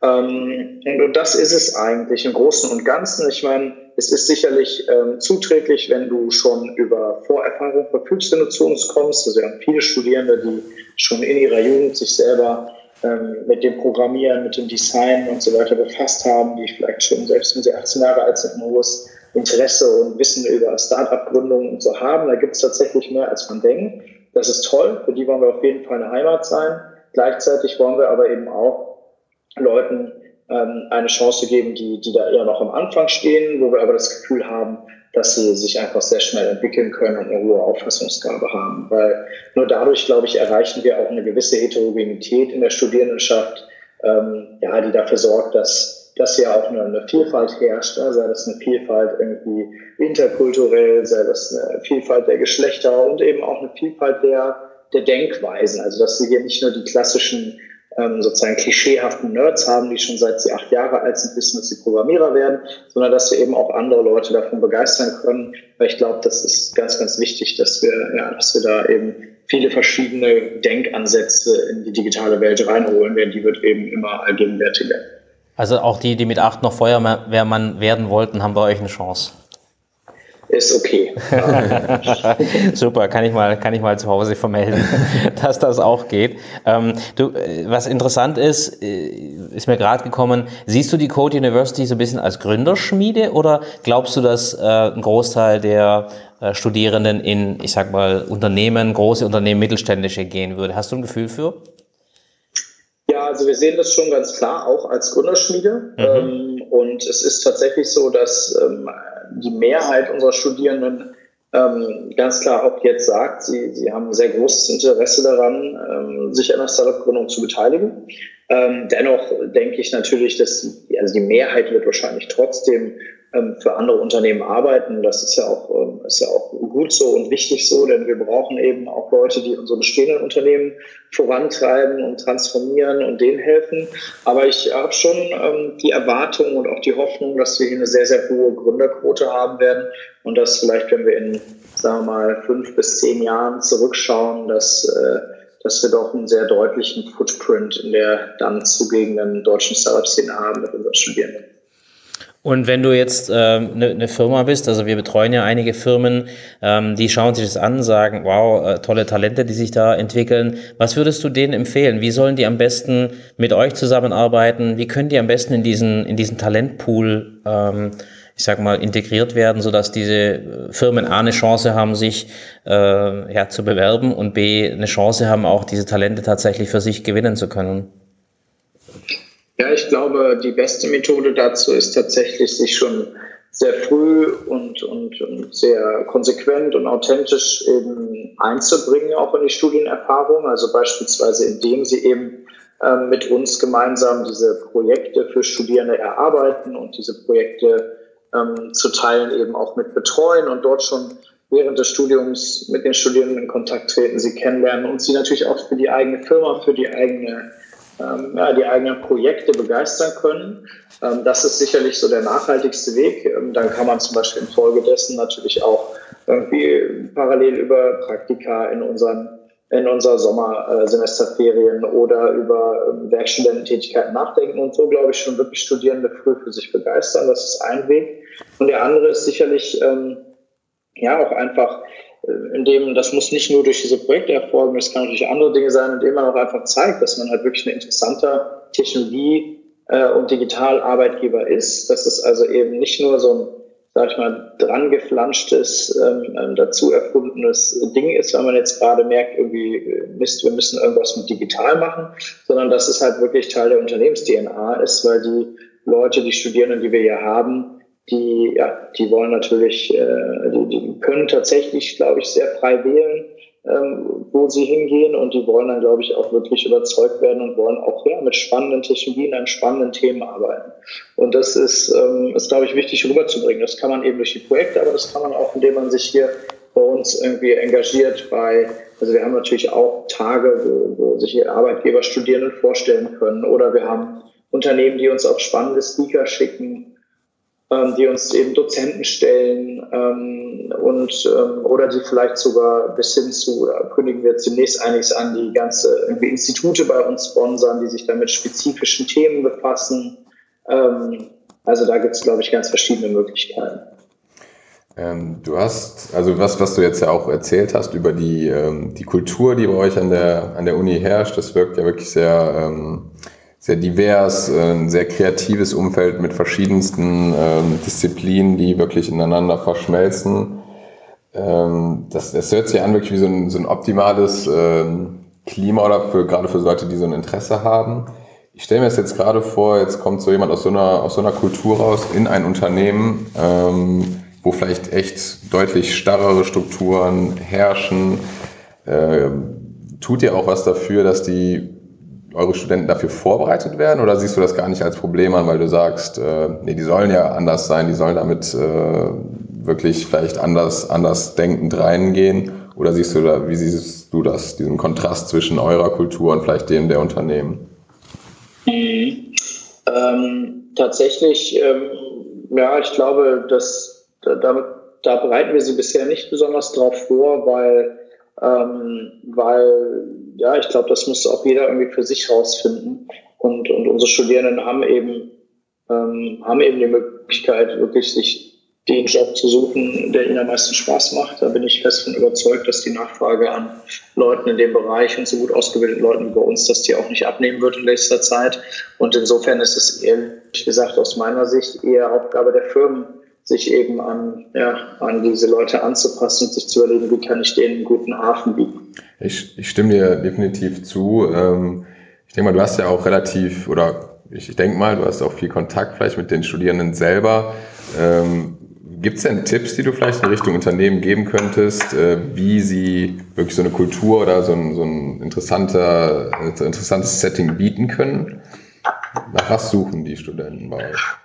Ähm, und, und das ist es eigentlich im Großen und Ganzen. Ich meine, es ist sicherlich ähm, zuträglich, wenn du schon über Vorerfahrung verfügst, wenn du zu uns kommst. Also wir haben viele Studierende, die schon in ihrer Jugend sich selber ähm, mit dem Programmieren, mit dem Design und so weiter befasst haben, die vielleicht schon, selbst wenn sie 18 Jahre alt sind, ein hohes Interesse und Wissen über Start-up-Gründungen und so haben. Da gibt es tatsächlich mehr, als man denkt. Das ist toll, für die wollen wir auf jeden Fall eine Heimat sein. Gleichzeitig wollen wir aber eben auch Leuten ähm, eine Chance geben, die, die da eher noch am Anfang stehen, wo wir aber das Gefühl haben, dass sie sich einfach sehr schnell entwickeln können und eine hohe Auffassungsgabe haben. Weil nur dadurch, glaube ich, erreichen wir auch eine gewisse Heterogenität in der Studierendenschaft, ähm, ja, die dafür sorgt, dass, dass ja auch eine, eine Vielfalt herrscht, ne? sei das eine Vielfalt irgendwie interkulturell, sei das eine Vielfalt der Geschlechter und eben auch eine Vielfalt der, der Denkweisen. Also dass sie hier nicht nur die klassischen ähm, sozusagen klischeehaften Nerds haben, die schon seit sie acht Jahre alt sind, wissen, dass sie Programmierer werden, sondern dass wir eben auch andere Leute davon begeistern können. Weil ich glaube, das ist ganz, ganz wichtig, dass wir, ja, dass wir da eben viele verschiedene Denkansätze in die digitale Welt reinholen, denn die wird eben immer allgegenwärtiger. Also auch die, die mit acht noch Feuerwehrmann werden wollten, haben bei euch eine Chance. ist okay. Super, kann ich mal, kann ich mal zu Hause vermelden, dass das auch geht. Ähm, du, äh, was interessant ist, äh, ist mir gerade gekommen, siehst du die Code University so ein bisschen als Gründerschmiede oder glaubst du, dass äh, ein Großteil der äh, Studierenden in, ich sag mal, Unternehmen, große Unternehmen, mittelständische gehen würde? Hast du ein Gefühl für? Ja, also wir sehen das schon ganz klar auch als Gründerschmiede. Mhm. Ähm, und es ist tatsächlich so, dass ähm, die Mehrheit unserer Studierenden ähm, ganz klar auch jetzt sagt, sie, sie haben sehr großes Interesse daran, sich an der Startup-Gründung zu beteiligen. Dennoch denke ich natürlich, dass also die Mehrheit wird wahrscheinlich trotzdem für andere Unternehmen arbeiten. Das ist ja auch, ähm, ist ja auch gut so und wichtig so, denn wir brauchen eben auch Leute, die unsere bestehenden Unternehmen vorantreiben und transformieren und denen helfen. Aber ich habe schon ähm, die Erwartung und auch die Hoffnung, dass wir hier eine sehr, sehr hohe Gründerquote haben werden und dass vielleicht, wenn wir in, sagen wir mal, fünf bis zehn Jahren zurückschauen, dass äh, dass wir doch einen sehr deutlichen Footprint in der dann zugegenden deutschen Startup-Szene haben mit unseren Studierenden. Und wenn du jetzt eine ähm, äh, ne Firma bist, also wir betreuen ja einige Firmen, ähm, die schauen sich das an, sagen, wow, äh, tolle Talente, die sich da entwickeln. Was würdest du denen empfehlen? Wie sollen die am besten mit euch zusammenarbeiten? Wie können die am besten in diesen, in diesen Talentpool, ähm, ich sag mal, integriert werden, sodass diese äh, Firmen A eine Chance haben, sich äh, ja, zu bewerben und B eine Chance haben, auch diese Talente tatsächlich für sich gewinnen zu können? Ja, ich glaube, die beste Methode dazu ist tatsächlich, sich schon sehr früh und, und, und sehr konsequent und authentisch eben einzubringen, auch in die Studienerfahrung. Also beispielsweise, indem sie eben ähm, mit uns gemeinsam diese Projekte für Studierende erarbeiten und diese Projekte ähm, zu Teilen eben auch mit betreuen und dort schon während des Studiums mit den Studierenden in Kontakt treten, sie kennenlernen und sie natürlich auch für die eigene Firma, für die eigene ähm, ja, die eigenen Projekte begeistern können. Ähm, das ist sicherlich so der nachhaltigste Weg. Ähm, dann kann man zum Beispiel infolgedessen natürlich auch irgendwie parallel über Praktika in unseren in unserer Sommersemesterferien oder über Werkstudententätigkeiten nachdenken und so, glaube ich, schon wirklich Studierende früh für sich begeistern. Das ist ein Weg. Und der andere ist sicherlich ähm, ja auch einfach äh, indem das muss nicht nur durch diese Projekte erfolgen, das kann natürlich andere Dinge sein, indem man auch einfach zeigt, dass man halt wirklich ein interessanter Technologie- äh, und Digitalarbeitgeber ist, dass es also eben nicht nur so ein, sag ich mal, dran geflanschtes, ähm, ähm, dazu erfundenes Ding ist, weil man jetzt gerade merkt, irgendwie, äh, Mist, wir müssen irgendwas mit digital machen, sondern dass es halt wirklich Teil der Unternehmens-DNA ist, weil die Leute, die Studierenden, die wir hier haben, die, ja, die wollen natürlich, äh, die, die können tatsächlich, glaube ich, sehr frei wählen, ähm, wo sie hingehen und die wollen dann, glaube ich, auch wirklich überzeugt werden und wollen auch ja, mit spannenden Technologien an spannenden Themen arbeiten. Und das ist, ähm, ist, glaube ich, wichtig rüberzubringen. Das kann man eben durch die Projekte, aber das kann man auch, indem man sich hier bei uns irgendwie engagiert bei, also wir haben natürlich auch Tage, wo, wo sich hier Arbeitgeber Studierenden vorstellen können oder wir haben Unternehmen, die uns auch spannende Speaker schicken die uns eben Dozenten stellen ähm, und ähm, oder die vielleicht sogar bis hin zu, da kündigen wir jetzt demnächst einiges an, die ganze irgendwie Institute bei uns sponsern, die sich dann mit spezifischen Themen befassen. Ähm, also da gibt es, glaube ich, ganz verschiedene Möglichkeiten. Ähm, du hast, also was, was du jetzt ja auch erzählt hast über die, ähm, die Kultur, die bei euch an der, an der Uni herrscht, das wirkt ja wirklich sehr, ähm, sehr divers, äh, ein sehr kreatives Umfeld mit verschiedensten ähm, Disziplinen, die wirklich ineinander verschmelzen. Ähm, das, das hört sich an wirklich wie so ein, so ein optimales ähm, Klima oder für, gerade für Leute, die so ein Interesse haben. Ich stelle mir das jetzt gerade vor, jetzt kommt so jemand aus so einer, aus so einer Kultur raus in ein Unternehmen, ähm, wo vielleicht echt deutlich starrere Strukturen herrschen. Äh, tut ihr auch was dafür, dass die eure Studenten dafür vorbereitet werden oder siehst du das gar nicht als Problem an, weil du sagst, äh, nee, die sollen ja anders sein, die sollen damit äh, wirklich vielleicht anders, anders denkend reingehen? Oder siehst du da, wie siehst du das, diesen Kontrast zwischen eurer Kultur und vielleicht dem der Unternehmen? Mhm. Ähm, tatsächlich, ähm, ja, ich glaube, dass da, damit, da bereiten wir sie bisher nicht besonders drauf vor, weil, ähm, weil ja, ich glaube, das muss auch jeder irgendwie für sich rausfinden. Und, und unsere Studierenden haben eben, ähm, haben eben die Möglichkeit, wirklich sich den Job zu suchen, der ihnen am meisten Spaß macht. Da bin ich fest von überzeugt, dass die Nachfrage an Leuten in dem Bereich und so gut ausgebildeten Leuten wie bei uns, dass die auch nicht abnehmen wird in nächster Zeit. Und insofern ist es ehrlich gesagt aus meiner Sicht eher Aufgabe der Firmen, sich eben an, ja, an diese Leute anzupassen und sich zu überlegen, wie kann ich denen einen guten Hafen bieten. Ich, ich stimme dir definitiv zu. Ähm, ich denke mal, du hast ja auch relativ, oder ich denke mal, du hast auch viel Kontakt vielleicht mit den Studierenden selber. Ähm, Gibt es denn Tipps, die du vielleicht in Richtung Unternehmen geben könntest, äh, wie sie wirklich so eine Kultur oder so ein, so ein interessanter, interessantes Setting bieten können? Nach was suchen die Studenten bei euch?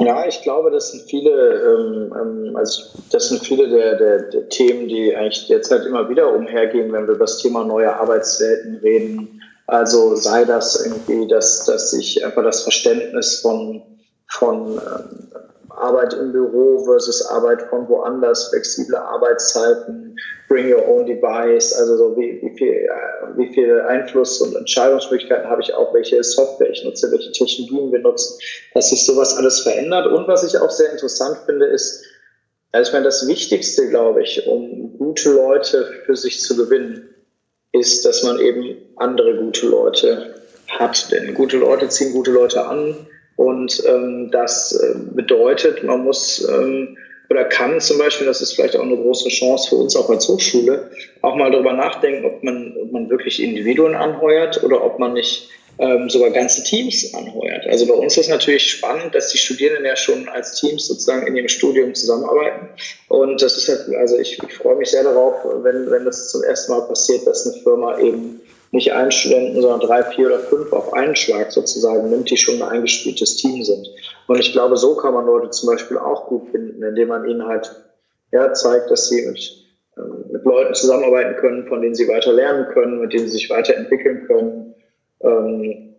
Ja, ich glaube, das sind viele, ähm, ähm, also das sind viele der, der, der, Themen, die eigentlich derzeit immer wieder umhergehen, wenn wir über das Thema neue Arbeitswelten reden. Also sei das irgendwie, dass, dass sich einfach das Verständnis von, von ähm, Arbeit im Büro versus Arbeit von woanders, flexible Arbeitszeiten, bring your own device, also so wie, wie, viel, äh, wie viel Einfluss und Entscheidungsmöglichkeiten habe ich auch, welche Software ich nutze, welche Technologien wir nutzen, dass sich sowas alles verändert. Und was ich auch sehr interessant finde, ist, also ich meine, das Wichtigste, glaube ich, um gute Leute für sich zu gewinnen, ist, dass man eben andere gute Leute hat. Denn gute Leute ziehen gute Leute an und ähm, das äh, bedeutet, man muss ähm, oder kann zum Beispiel, das ist vielleicht auch eine große Chance für uns auch als Hochschule, auch mal darüber nachdenken, ob man, ob man wirklich Individuen anheuert oder ob man nicht ähm, sogar ganze Teams anheuert. Also bei uns ist natürlich spannend, dass die Studierenden ja schon als Teams sozusagen in ihrem Studium zusammenarbeiten. Und das ist halt, also ich, ich freue mich sehr darauf, wenn, wenn das zum ersten Mal passiert, dass eine Firma eben nicht einen Studenten, sondern drei, vier oder fünf auf einen Schlag sozusagen nimmt, die schon ein eingespieltes Team sind. Und ich glaube, so kann man Leute zum Beispiel auch gut finden, indem man ihnen halt ja, zeigt, dass sie mit, ähm, mit Leuten zusammenarbeiten können, von denen sie weiter lernen können, mit denen sie sich weiterentwickeln können. Ähm,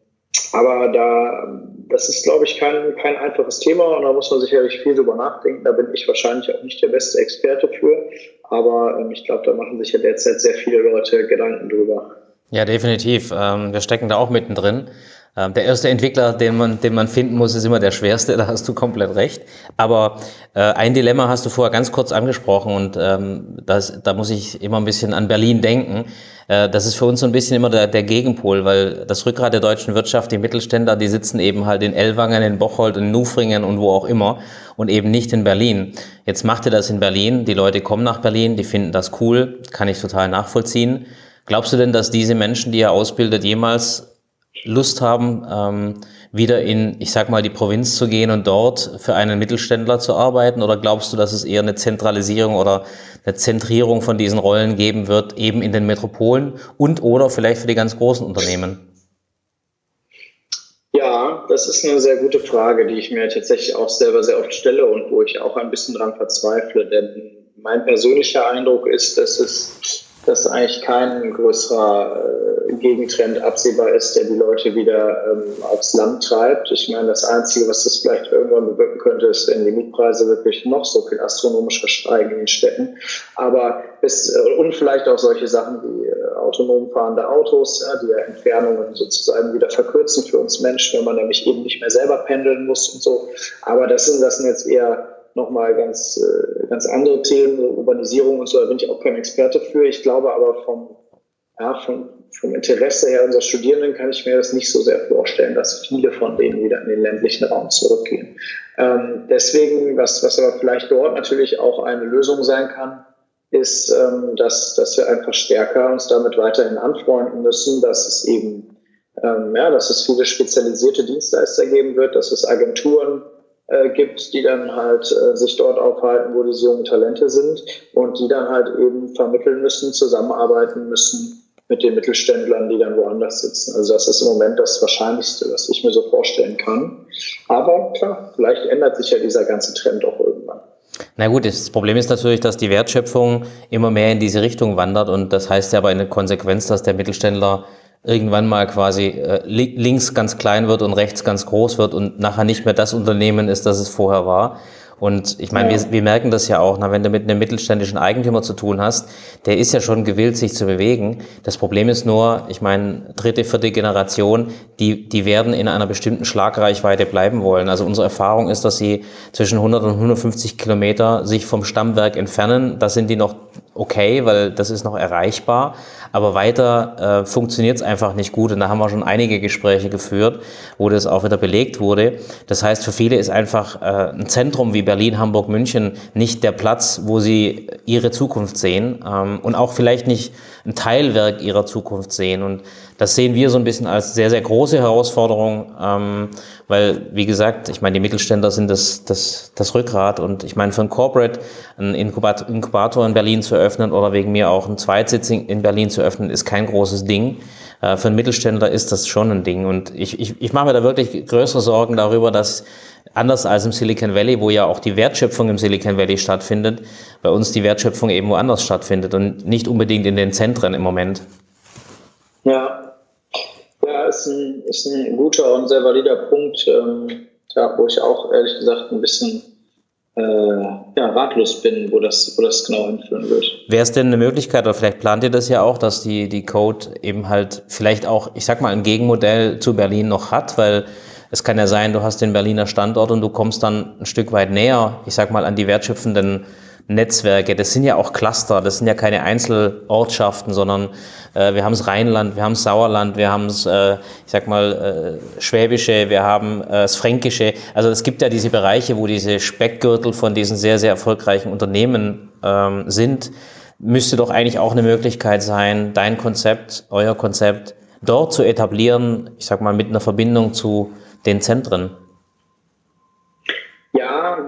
aber da, das ist, glaube ich, kein, kein einfaches Thema und da muss man sicherlich viel drüber nachdenken. Da bin ich wahrscheinlich auch nicht der beste Experte für, aber ähm, ich glaube, da machen sich ja derzeit sehr viele Leute Gedanken drüber. Ja, definitiv. Ähm, wir stecken da auch mittendrin. Ähm, der erste Entwickler, den man, den man finden muss, ist immer der schwerste, da hast du komplett recht. Aber äh, ein Dilemma hast du vorher ganz kurz angesprochen und ähm, das, da muss ich immer ein bisschen an Berlin denken. Äh, das ist für uns so ein bisschen immer der, der Gegenpol, weil das Rückgrat der deutschen Wirtschaft, die Mittelständler, die sitzen eben halt in Ellwangen, in Bocholt, in Nufringen und wo auch immer und eben nicht in Berlin. Jetzt macht ihr das in Berlin, die Leute kommen nach Berlin, die finden das cool, kann ich total nachvollziehen. Glaubst du denn, dass diese Menschen, die er ausbildet, jemals Lust haben, ähm, wieder in, ich sag mal, die Provinz zu gehen und dort für einen Mittelständler zu arbeiten? Oder glaubst du, dass es eher eine Zentralisierung oder eine Zentrierung von diesen Rollen geben wird, eben in den Metropolen und oder vielleicht für die ganz großen Unternehmen? Ja, das ist eine sehr gute Frage, die ich mir tatsächlich auch selber sehr oft stelle und wo ich auch ein bisschen dran verzweifle. Denn mein persönlicher Eindruck ist, dass es dass eigentlich kein größerer äh, Gegentrend absehbar ist, der die Leute wieder ähm, aufs Land treibt. Ich meine, das Einzige, was das vielleicht irgendwann bewirken könnte, ist, wenn die Mietpreise wirklich noch so viel astronomischer steigen in den Städten. Aber bis, äh, und vielleicht auch solche Sachen wie äh, autonom fahrende Autos, ja, die ja Entfernungen sozusagen wieder verkürzen für uns Menschen, wenn man nämlich eben nicht mehr selber pendeln muss und so. Aber das sind, das sind jetzt eher nochmal ganz, äh, ganz andere Themen, Urbanisierung und so, da bin ich auch kein Experte für. Ich glaube aber vom, ja, vom, vom Interesse her unserer Studierenden kann ich mir das nicht so sehr vorstellen, dass viele von denen wieder in den ländlichen Raum zurückgehen. Ähm, deswegen, was, was aber vielleicht dort natürlich auch eine Lösung sein kann, ist, ähm, dass, dass wir einfach stärker uns damit weiterhin anfreunden müssen, dass es eben, ähm, ja, dass es viele spezialisierte Dienstleister geben wird, dass es Agenturen äh, gibt, die dann halt äh, sich dort aufhalten, wo diese jungen Talente sind und die dann halt eben vermitteln müssen, zusammenarbeiten müssen mit den Mittelständlern, die dann woanders sitzen. Also das ist im Moment das Wahrscheinlichste, was ich mir so vorstellen kann. Aber klar, vielleicht ändert sich ja dieser ganze Trend auch irgendwann. Na gut, das Problem ist natürlich, dass die Wertschöpfung immer mehr in diese Richtung wandert und das heißt ja aber in der Konsequenz, dass der Mittelständler irgendwann mal quasi äh, links ganz klein wird und rechts ganz groß wird und nachher nicht mehr das Unternehmen ist, das es vorher war. Und ich meine, ja. wir, wir merken das ja auch, na, wenn du mit einem mittelständischen Eigentümer zu tun hast, der ist ja schon gewillt, sich zu bewegen. Das Problem ist nur, ich meine, dritte, vierte Generation, die, die werden in einer bestimmten Schlagreichweite bleiben wollen. Also unsere Erfahrung ist, dass sie zwischen 100 und 150 Kilometer sich vom Stammwerk entfernen. Da sind die noch okay, weil das ist noch erreichbar. Aber weiter äh, funktioniert es einfach nicht gut. Und da haben wir schon einige Gespräche geführt, wo das auch wieder belegt wurde. Das heißt, für viele ist einfach äh, ein Zentrum wie Berlin, Hamburg, München nicht der Platz, wo sie ihre Zukunft sehen ähm, und auch vielleicht nicht ein Teilwerk ihrer Zukunft sehen. Und das sehen wir so ein bisschen als sehr, sehr große Herausforderung, ähm, weil, wie gesagt, ich meine, die Mittelständler sind das, das, das Rückgrat und ich meine, für ein Corporate einen Inkubator in Berlin zu öffnen oder wegen mir auch einen Zweitsitz in Berlin zu öffnen, ist kein großes Ding. Äh, für einen Mittelständler ist das schon ein Ding und ich, ich, ich mache mir da wirklich größere Sorgen darüber, dass anders als im Silicon Valley, wo ja auch die Wertschöpfung im Silicon Valley stattfindet, bei uns die Wertschöpfung eben woanders stattfindet und nicht unbedingt in den Zentren im Moment. Ja, ja, ist ein, ist ein guter und sehr valider Punkt, ähm, ja, wo ich auch ehrlich gesagt ein bisschen äh, ja, ratlos bin, wo das, wo das genau hinführen wird. Wäre es denn eine Möglichkeit, oder vielleicht plant ihr das ja auch, dass die, die Code eben halt vielleicht auch, ich sag mal, ein Gegenmodell zu Berlin noch hat, weil es kann ja sein, du hast den Berliner Standort und du kommst dann ein Stück weit näher, ich sag mal, an die wertschöpfenden Netzwerke. Das sind ja auch Cluster, das sind ja keine Einzelortschaften, sondern äh, wir haben das Rheinland, wir haben das Sauerland, wir haben das, äh, ich sag mal, äh, Schwäbische, wir haben äh, das Fränkische. Also es gibt ja diese Bereiche, wo diese Speckgürtel von diesen sehr, sehr erfolgreichen Unternehmen ähm, sind. Müsste doch eigentlich auch eine Möglichkeit sein, dein Konzept, euer Konzept dort zu etablieren, ich sag mal, mit einer Verbindung zu den Zentren.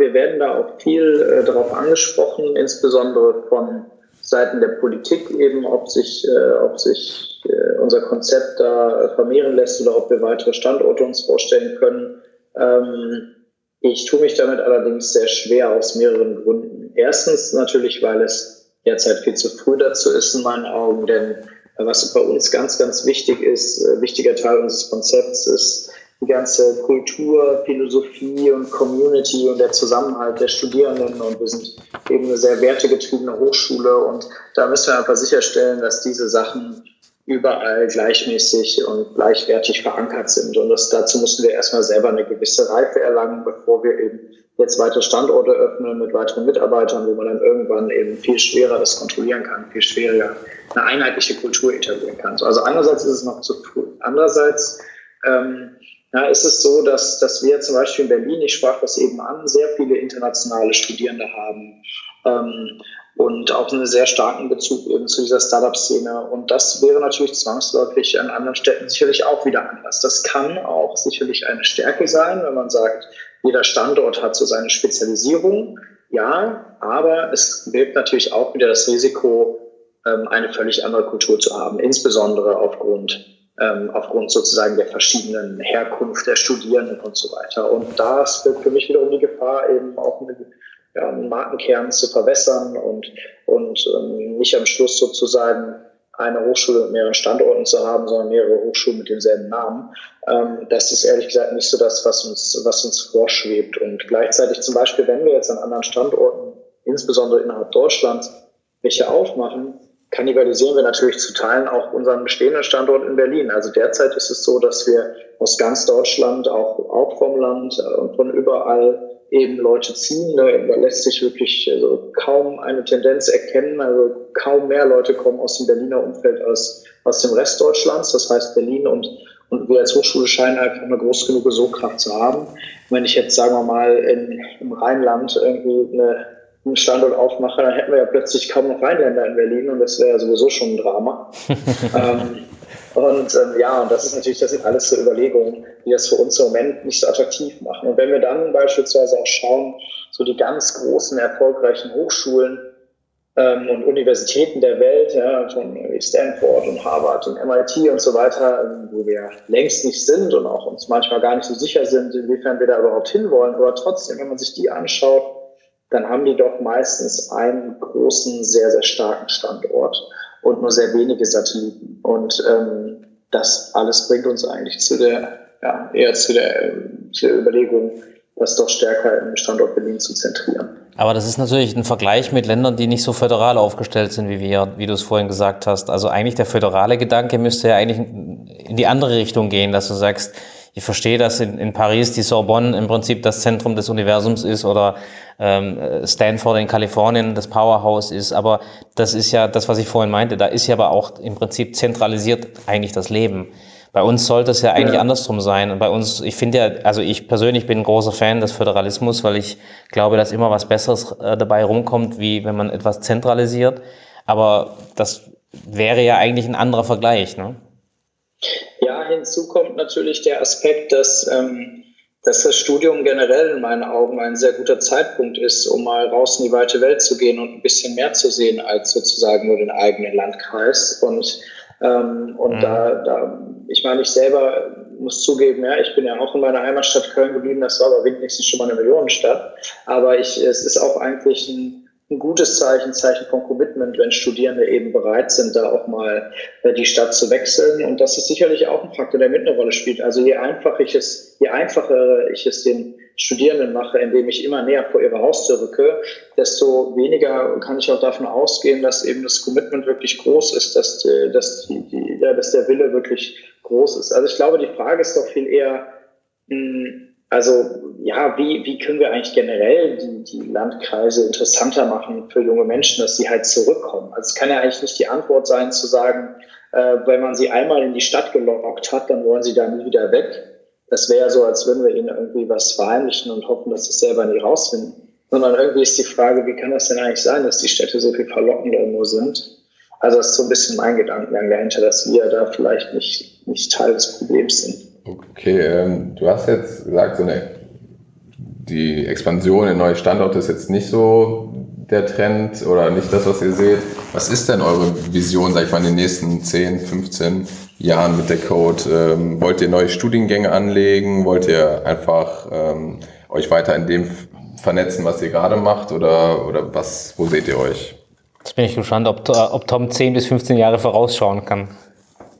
Wir werden da auch viel äh, darauf angesprochen, insbesondere von Seiten der Politik eben, ob sich, äh, ob sich äh, unser Konzept da vermehren lässt oder ob wir weitere Standorte uns vorstellen können. Ähm, ich tue mich damit allerdings sehr schwer aus mehreren Gründen. Erstens natürlich, weil es derzeit viel zu früh dazu ist in meinen Augen, denn was bei uns ganz, ganz wichtig ist, äh, wichtiger Teil unseres Konzepts ist die ganze Kultur, Philosophie und Community und der Zusammenhalt der Studierenden. Und wir sind eben eine sehr wertegetriebene Hochschule. Und da müssen wir einfach sicherstellen, dass diese Sachen überall gleichmäßig und gleichwertig verankert sind. Und das, dazu mussten wir erstmal selber eine gewisse Reife erlangen, bevor wir eben jetzt weitere Standorte öffnen mit weiteren Mitarbeitern, wo man dann irgendwann eben viel schwerer das kontrollieren kann, viel schwieriger eine einheitliche Kultur etablieren kann. Also einerseits ist es noch zu früh. Andererseits ähm, ja, ist es so, dass, dass wir zum Beispiel in Berlin, ich sprach das eben an, sehr viele internationale Studierende haben ähm, und auch einen sehr starken Bezug eben zu dieser Startup-Szene. Und das wäre natürlich zwangsläufig an anderen Städten sicherlich auch wieder anders. Das kann auch sicherlich eine Stärke sein, wenn man sagt, jeder Standort hat so seine Spezialisierung. Ja, aber es birgt natürlich auch wieder das Risiko, ähm, eine völlig andere Kultur zu haben, insbesondere aufgrund aufgrund sozusagen der verschiedenen Herkunft der Studierenden und so weiter. Und da ist für mich wiederum die Gefahr, eben auch mit ja, einen Markenkern zu verwässern und, und ähm, nicht am Schluss sozusagen eine Hochschule mit mehreren Standorten zu haben, sondern mehrere Hochschulen mit demselben Namen. Ähm, das ist ehrlich gesagt nicht so das, was uns, was uns vorschwebt. Und gleichzeitig zum Beispiel, wenn wir jetzt an anderen Standorten, insbesondere innerhalb Deutschlands, welche aufmachen, kannibalisieren wir natürlich zu Teilen auch unseren bestehenden Standort in Berlin. Also derzeit ist es so, dass wir aus ganz Deutschland, auch, auch vom Land äh, und von überall eben Leute ziehen. Da lässt sich wirklich also kaum eine Tendenz erkennen. Also kaum mehr Leute kommen aus dem Berliner Umfeld als aus dem Rest Deutschlands. Das heißt, Berlin und, und wir als Hochschule scheinen einfach eine groß genug Sogkraft zu haben. Wenn ich jetzt, sagen wir mal, in, im Rheinland irgendwie eine einen Standort aufmache, dann hätten wir ja plötzlich kaum noch Rheinländer in Berlin und das wäre ja sowieso schon ein Drama. ähm, und ähm, ja, und das ist natürlich, das sind alles so Überlegungen, die das für uns im Moment nicht so attraktiv machen. Und wenn wir dann beispielsweise auch schauen, so die ganz großen, erfolgreichen Hochschulen ähm, und Universitäten der Welt, ja, von Stanford und Harvard und MIT und so weiter, ähm, wo wir längst nicht sind und auch uns manchmal gar nicht so sicher sind, inwiefern wir da überhaupt hinwollen. Aber trotzdem, wenn man sich die anschaut, dann haben die doch meistens einen großen, sehr, sehr starken Standort und nur sehr wenige Satelliten. Und ähm, das alles bringt uns eigentlich zu der, ja, eher zu der, zu der Überlegung, das doch stärker im Standort Berlin zu zentrieren. Aber das ist natürlich ein Vergleich mit Ländern, die nicht so föderal aufgestellt sind wie wir, wie du es vorhin gesagt hast. Also eigentlich der föderale Gedanke müsste ja eigentlich in die andere Richtung gehen, dass du sagst, ich verstehe, dass in, in Paris die Sorbonne im Prinzip das Zentrum des Universums ist oder ähm, Stanford in Kalifornien das Powerhouse ist, aber das ist ja das, was ich vorhin meinte, da ist ja aber auch im Prinzip zentralisiert eigentlich das Leben. Bei uns sollte es ja eigentlich ja. andersrum sein. Und bei uns, ich finde ja, also ich persönlich bin ein großer Fan des Föderalismus, weil ich glaube, dass immer was Besseres äh, dabei rumkommt, wie wenn man etwas zentralisiert. Aber das wäre ja eigentlich ein anderer Vergleich, ne? Ja, hinzu kommt natürlich der Aspekt, dass, ähm, dass das Studium generell in meinen Augen ein sehr guter Zeitpunkt ist, um mal raus in die weite Welt zu gehen und ein bisschen mehr zu sehen als sozusagen nur den eigenen Landkreis. Und ähm, und mhm. da, da, ich meine, ich selber muss zugeben, ja, ich bin ja auch in meiner Heimatstadt Köln geblieben, das war aber wenigstens schon mal eine Millionenstadt. Aber ich, es ist auch eigentlich ein, ein gutes Zeichen, Zeichen von Commitment, wenn Studierende eben bereit sind, da auch mal äh, die Stadt zu wechseln. Und das ist sicherlich auch ein Faktor, der mit eine Rolle spielt. Also je einfacher ich es, je einfacher ich es den Studierenden mache, indem ich immer näher vor ihre Haustür rücke, desto weniger kann ich auch davon ausgehen, dass eben das Commitment wirklich groß ist, dass, äh, dass, die, ja, dass der Wille wirklich groß ist. Also ich glaube, die Frage ist doch viel eher, mh, hm, also ja, wie, wie können wir eigentlich generell die, die Landkreise interessanter machen für junge Menschen, dass sie halt zurückkommen? Also es kann ja eigentlich nicht die Antwort sein zu sagen, äh, wenn man sie einmal in die Stadt gelockt hat, dann wollen sie da nie wieder weg das wäre so, als würden wir ihnen irgendwie was verheimlichen und hoffen, dass sie es selber nie rausfinden. Sondern irgendwie ist die Frage, wie kann das denn eigentlich sein, dass die Städte so viel verlockender nur sind? Also das ist so ein bisschen mein Gedankengang dahinter, dass wir da vielleicht nicht, nicht Teil des Problems sind. Okay, ähm, du hast jetzt gesagt, so eine, die Expansion in neue Standorte ist jetzt nicht so der Trend oder nicht das, was ihr seht. Was ist denn eure Vision, sag ich mal, in den nächsten 10, 15 Jahren mit der Code? Ähm, wollt ihr neue Studiengänge anlegen? Wollt ihr einfach ähm, euch weiter in dem vernetzen, was ihr gerade macht? Oder, oder was, wo seht ihr euch? Jetzt bin ich gespannt, ob, ob Tom 10 bis 15 Jahre vorausschauen kann.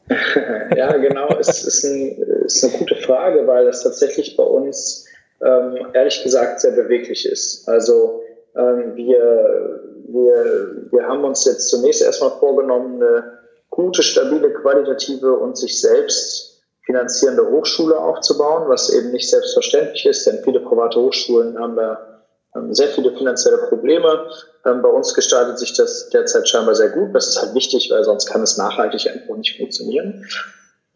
ja, genau. Es ist, ein, ist, eine gute Frage, weil das tatsächlich bei uns ähm, ehrlich gesagt sehr beweglich ist. Also ähm, wir, wir, wir haben uns jetzt zunächst erstmal vorgenommen, eine gute, stabile, qualitative und sich selbst finanzierende Hochschule aufzubauen, was eben nicht selbstverständlich ist, denn viele private Hochschulen haben da sehr viele finanzielle Probleme. Ähm, bei uns gestaltet sich das derzeit scheinbar sehr gut. Das ist halt wichtig, weil sonst kann es nachhaltig einfach nicht funktionieren.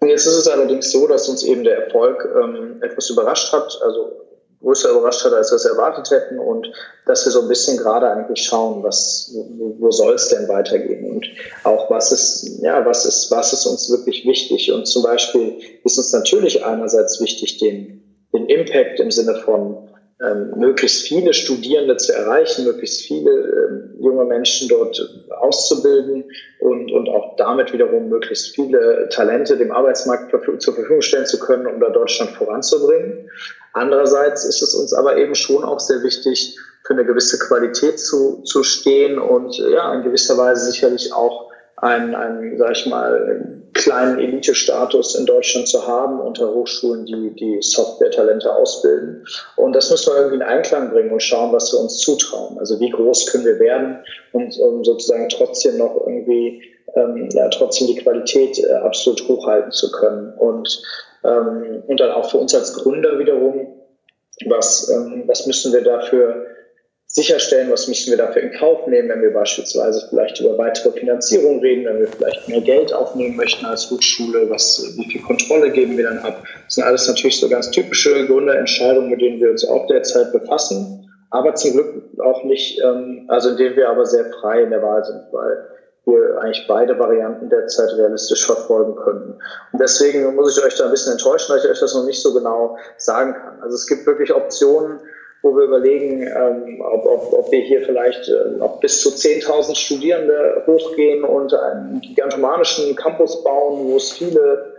Jetzt ist es allerdings so, dass uns eben der Erfolg ähm, etwas überrascht hat. Also größer überrascht hat, als wir es erwartet hätten und dass wir so ein bisschen gerade eigentlich schauen, was, wo, wo soll es denn weitergehen und auch was ist, ja, was ist, was ist uns wirklich wichtig und zum Beispiel ist uns natürlich einerseits wichtig, den, den Impact im Sinne von ähm, möglichst viele Studierende zu erreichen, möglichst viele ähm, junge Menschen dort auszubilden und, und auch damit wiederum möglichst viele Talente dem Arbeitsmarkt zur Verfügung stellen zu können, um da Deutschland voranzubringen. Andererseits ist es uns aber eben schon auch sehr wichtig, für eine gewisse Qualität zu, zu stehen und ja, in gewisser Weise sicherlich auch einen, einen sag ich mal, kleinen Elite-Status in Deutschland zu haben unter Hochschulen, die die Software-Talente ausbilden. Und das müssen wir irgendwie in Einklang bringen und schauen, was wir uns zutrauen. Also wie groß können wir werden und um sozusagen trotzdem noch irgendwie ähm, ja, trotzdem die Qualität äh, absolut hochhalten zu können. Und ähm, und dann auch für uns als Gründer wiederum, was, ähm, was müssen wir dafür sicherstellen, was müssen wir dafür in Kauf nehmen, wenn wir beispielsweise vielleicht über weitere Finanzierung reden, wenn wir vielleicht mehr Geld aufnehmen möchten als Hochschule, was, wie viel Kontrolle geben wir dann ab. Das sind alles natürlich so ganz typische Gründerentscheidungen, mit denen wir uns auch derzeit befassen, aber zum Glück auch nicht, ähm, also in denen wir aber sehr frei in der Wahl sind, weil wir eigentlich beide Varianten derzeit realistisch verfolgen könnten. Und deswegen muss ich euch da ein bisschen enttäuschen, weil ich euch das noch nicht so genau sagen kann. Also es gibt wirklich Optionen, wo wir überlegen, ähm, ob, ob, ob wir hier vielleicht äh, noch bis zu 10.000 Studierende hochgehen und einen gigantomanischen Campus bauen, wo es viele,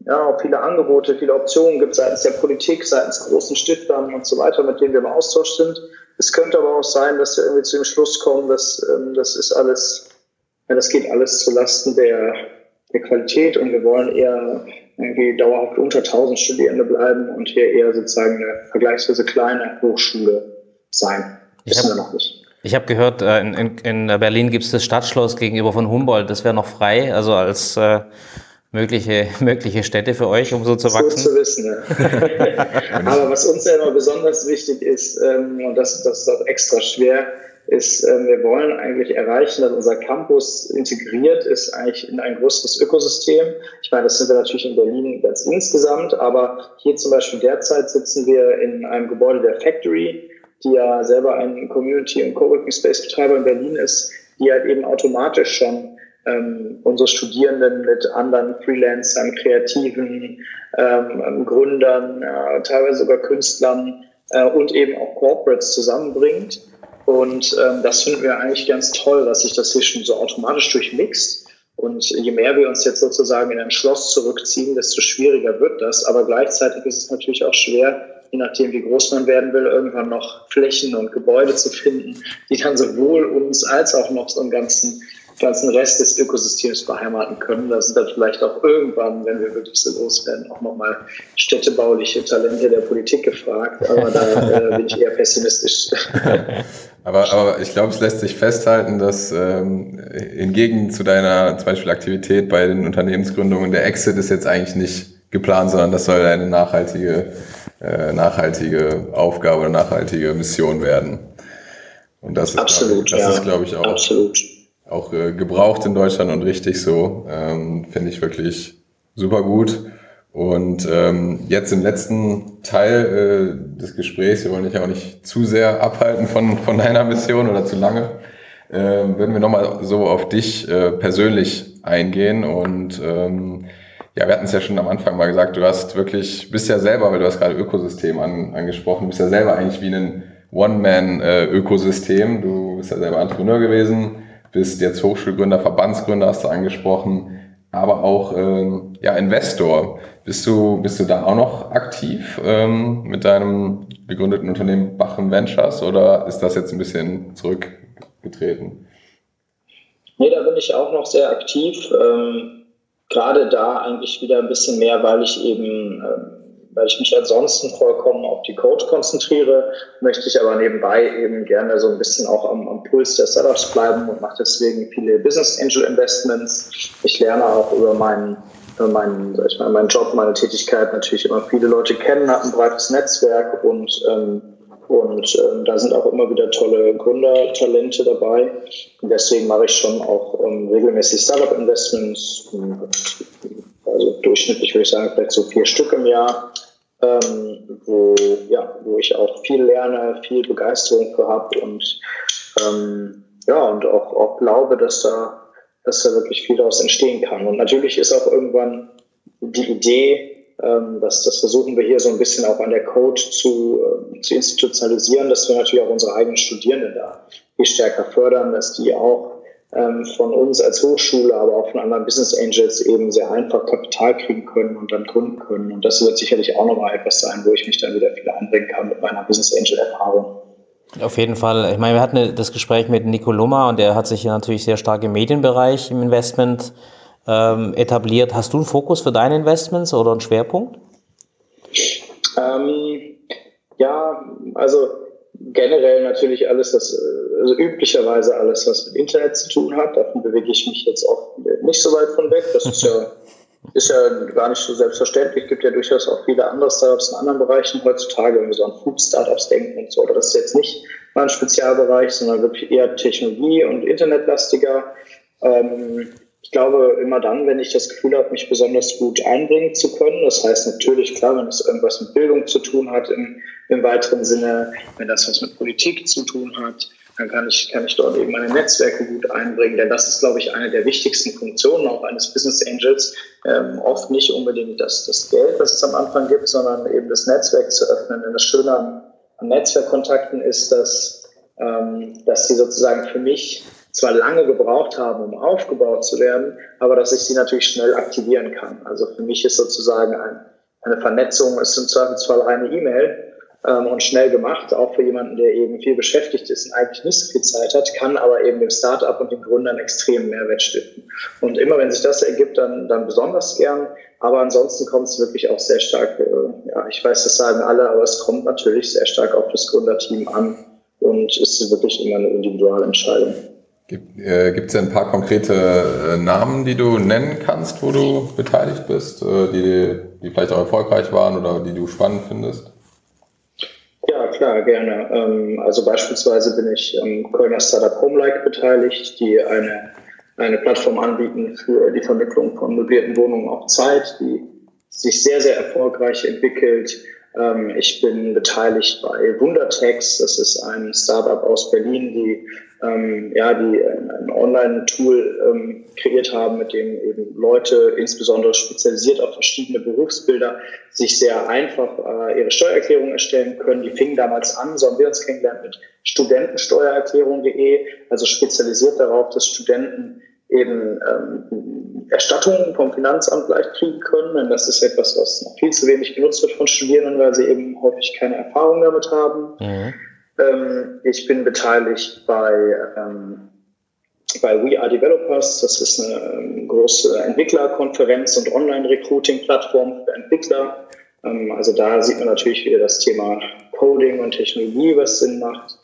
ja, viele Angebote, viele Optionen gibt seitens der Politik, seitens großen Stiftern und so weiter, mit denen wir im Austausch sind. Es könnte aber auch sein, dass wir irgendwie zu dem Schluss kommen, dass ähm, das ist alles ja, das geht alles zulasten der, der Qualität und wir wollen eher irgendwie dauerhaft unter 1000 Studierende bleiben und hier eher sozusagen eine vergleichsweise kleine Hochschule sein. Wissen hab, wir noch nicht. Ich habe gehört, äh, in, in, in Berlin gibt es das Stadtschloss gegenüber von Humboldt. Das wäre noch frei, also als äh, mögliche, mögliche Städte für euch, um so zu wachsen. So zu wissen, ja. Aber was uns ja immer besonders wichtig ist, ähm, und das, das ist auch extra schwer, ist, ähm, wir wollen eigentlich erreichen, dass unser Campus integriert ist eigentlich in ein größeres Ökosystem. Ich meine, das sind wir natürlich in Berlin ganz insgesamt, aber hier zum Beispiel derzeit sitzen wir in einem Gebäude der Factory, die ja selber ein Community- und Coworking Space Betreiber in Berlin ist, die halt eben automatisch schon ähm, unsere Studierenden mit anderen Freelancern, Kreativen, ähm, Gründern, äh, teilweise sogar Künstlern äh, und eben auch Corporates zusammenbringt und ähm, das finden wir eigentlich ganz toll, dass sich das hier schon so automatisch durchmixt. Und je mehr wir uns jetzt sozusagen in ein Schloss zurückziehen, desto schwieriger wird das. Aber gleichzeitig ist es natürlich auch schwer, je nachdem, wie groß man werden will, irgendwann noch Flächen und Gebäude zu finden, die dann sowohl uns als auch noch so einen ganzen ganzen Rest des Ökosystems beheimaten können. Da sind dann vielleicht auch irgendwann, wenn wir wirklich so loswerden, auch nochmal städtebauliche Talente der Politik gefragt. Aber da äh, bin ich eher pessimistisch. aber, aber ich glaube, es lässt sich festhalten, dass ähm, hingegen zu deiner zum Beispiel Aktivität bei den Unternehmensgründungen, der Exit ist jetzt eigentlich nicht geplant, sondern das soll eine nachhaltige, äh, nachhaltige Aufgabe oder nachhaltige Mission werden. Und das ist, Absolut, glaube ich, das ja. ist, glaube ich, auch Absolut auch äh, gebraucht in Deutschland und richtig so. Ähm, Finde ich wirklich super gut. Und ähm, jetzt im letzten Teil äh, des Gesprächs, wir wollen dich auch nicht zu sehr abhalten von, von deiner Mission oder zu lange, äh, würden wir nochmal so auf dich äh, persönlich eingehen. Und ähm, ja, wir hatten es ja schon am Anfang mal gesagt, du hast wirklich, bist ja selber, weil du hast gerade Ökosystem an, angesprochen, bist ja selber eigentlich wie ein One-Man-Ökosystem. Du bist ja selber Entrepreneur gewesen, bist jetzt Hochschulgründer, Verbandsgründer, hast du angesprochen, aber auch ähm, ja, Investor. Bist du, bist du da auch noch aktiv ähm, mit deinem gegründeten Unternehmen Bachen Ventures oder ist das jetzt ein bisschen zurückgetreten? Nee, da bin ich auch noch sehr aktiv. Ähm, gerade da eigentlich wieder ein bisschen mehr, weil ich eben ähm, weil ich mich ansonsten vollkommen auf die Code konzentriere, möchte ich aber nebenbei eben gerne so ein bisschen auch am, am Puls der Startups bleiben und mache deswegen viele Business Angel Investments. Ich lerne auch über meinen meinen, ich mal, meinen Job, meine Tätigkeit natürlich immer viele Leute kennen, habe ein breites Netzwerk und ähm, und ähm, da sind auch immer wieder tolle Gründertalente dabei. Und deswegen mache ich schon auch ähm, regelmäßig Startup-Investments, also durchschnittlich würde ich sagen, vielleicht so vier Stück im Jahr ähm, wo, ja, wo ich auch viel lerne, viel Begeisterung für habe und ähm, ja, und auch, auch glaube, dass da, dass da wirklich viel daraus entstehen kann. Und natürlich ist auch irgendwann die Idee, ähm, das, das versuchen wir hier so ein bisschen auch an der Code zu, äh, zu institutionalisieren, dass wir natürlich auch unsere eigenen Studierenden da viel stärker fördern, dass die auch von uns als Hochschule, aber auch von anderen Business Angels eben sehr einfach Kapital kriegen können und dann gründen können. Und das wird sicherlich auch nochmal etwas sein, wo ich mich dann wieder viel einbringen kann mit meiner Business Angel Erfahrung. Auf jeden Fall. Ich meine, wir hatten das Gespräch mit Nico Lummer und der hat sich ja natürlich sehr stark im Medienbereich im Investment ähm, etabliert. Hast du einen Fokus für deine Investments oder einen Schwerpunkt? Ähm, ja, also generell natürlich alles, was, äh, also üblicherweise alles, was mit Internet zu tun hat. Davon bewege ich mich jetzt auch nicht so weit von weg. Das ist ja, ist ja gar nicht so selbstverständlich. Es gibt ja durchaus auch viele andere Startups in anderen Bereichen heutzutage, wenn wir so an Food-Startups denken und so. Aber das ist jetzt nicht mein Spezialbereich, sondern wirklich eher Technologie- und Internetlastiger. Ähm, ich glaube, immer dann, wenn ich das Gefühl habe, mich besonders gut einbringen zu können. Das heißt natürlich, klar, wenn es irgendwas mit Bildung zu tun hat im, im weiteren Sinne, wenn das was mit Politik zu tun hat, dann kann ich, kann ich dort eben meine Netzwerke gut einbringen. Denn das ist, glaube ich, eine der wichtigsten Funktionen auch eines Business Angels. Ähm, oft nicht unbedingt das, das Geld, das es am Anfang gibt, sondern eben das Netzwerk zu öffnen. Denn das Schöne an, an Netzwerkkontakten ist, dass, ähm, dass sie sozusagen für mich zwar lange gebraucht haben, um aufgebaut zu werden, aber dass ich sie natürlich schnell aktivieren kann. Also für mich ist sozusagen ein, eine Vernetzung, ist im Zweifelsfall eine E-Mail ähm, und schnell gemacht, auch für jemanden, der eben viel beschäftigt ist und eigentlich nicht so viel Zeit hat, kann aber eben dem Startup und den Gründern extrem Mehrwert stiften. Und immer wenn sich das ergibt, dann, dann besonders gern. Aber ansonsten kommt es wirklich auch sehr stark, äh, ja, ich weiß, das sagen alle, aber es kommt natürlich sehr stark auf das Gründerteam an und ist wirklich immer eine individuelle Entscheidung. Gibt äh, es denn ein paar konkrete äh, Namen, die du nennen kannst, wo du beteiligt bist, äh, die, die vielleicht auch erfolgreich waren oder die du spannend findest? Ja, klar, gerne. Ähm, also beispielsweise bin ich am Kölner Startup Homelike beteiligt, die eine, eine Plattform anbieten für die Vermittlung von möblierten Wohnungen auf Zeit, die sich sehr, sehr erfolgreich entwickelt ich bin beteiligt bei Wundertext. Das ist ein Startup aus Berlin, die ähm, ja, die ein Online-Tool ähm, kreiert haben, mit dem eben Leute, insbesondere spezialisiert auf verschiedene Berufsbilder, sich sehr einfach äh, ihre Steuererklärung erstellen können. Die fingen damals an, so haben wir uns kennengelernt, mit studentensteuererklärung.de, also spezialisiert darauf, dass Studenten eben ähm, Erstattungen vom Finanzamt leicht kriegen können. Denn das ist etwas, was noch viel zu wenig genutzt wird von Studierenden, weil sie eben häufig keine Erfahrung damit haben. Mhm. Ähm, ich bin beteiligt bei, ähm, bei We Are Developers. Das ist eine ähm, große Entwicklerkonferenz und Online-Recruiting-Plattform für Entwickler. Ähm, also da sieht man natürlich wieder das Thema Coding und Technologie, was Sinn macht.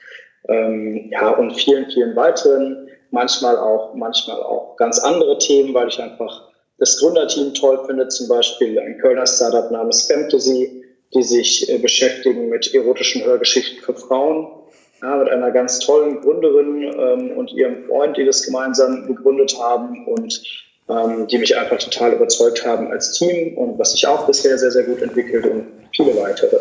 Ähm, ja, und vielen, vielen weiteren manchmal auch, manchmal auch ganz andere Themen, weil ich einfach das Gründerteam toll finde, zum Beispiel ein Kölner Startup namens Fantasy, die sich äh, beschäftigen mit erotischen Hörgeschichten für Frauen, ja, mit einer ganz tollen Gründerin ähm, und ihrem Freund, die das gemeinsam gegründet haben und ähm, die mich einfach total überzeugt haben als Team und was sich auch bisher sehr, sehr gut entwickelt und viele weitere.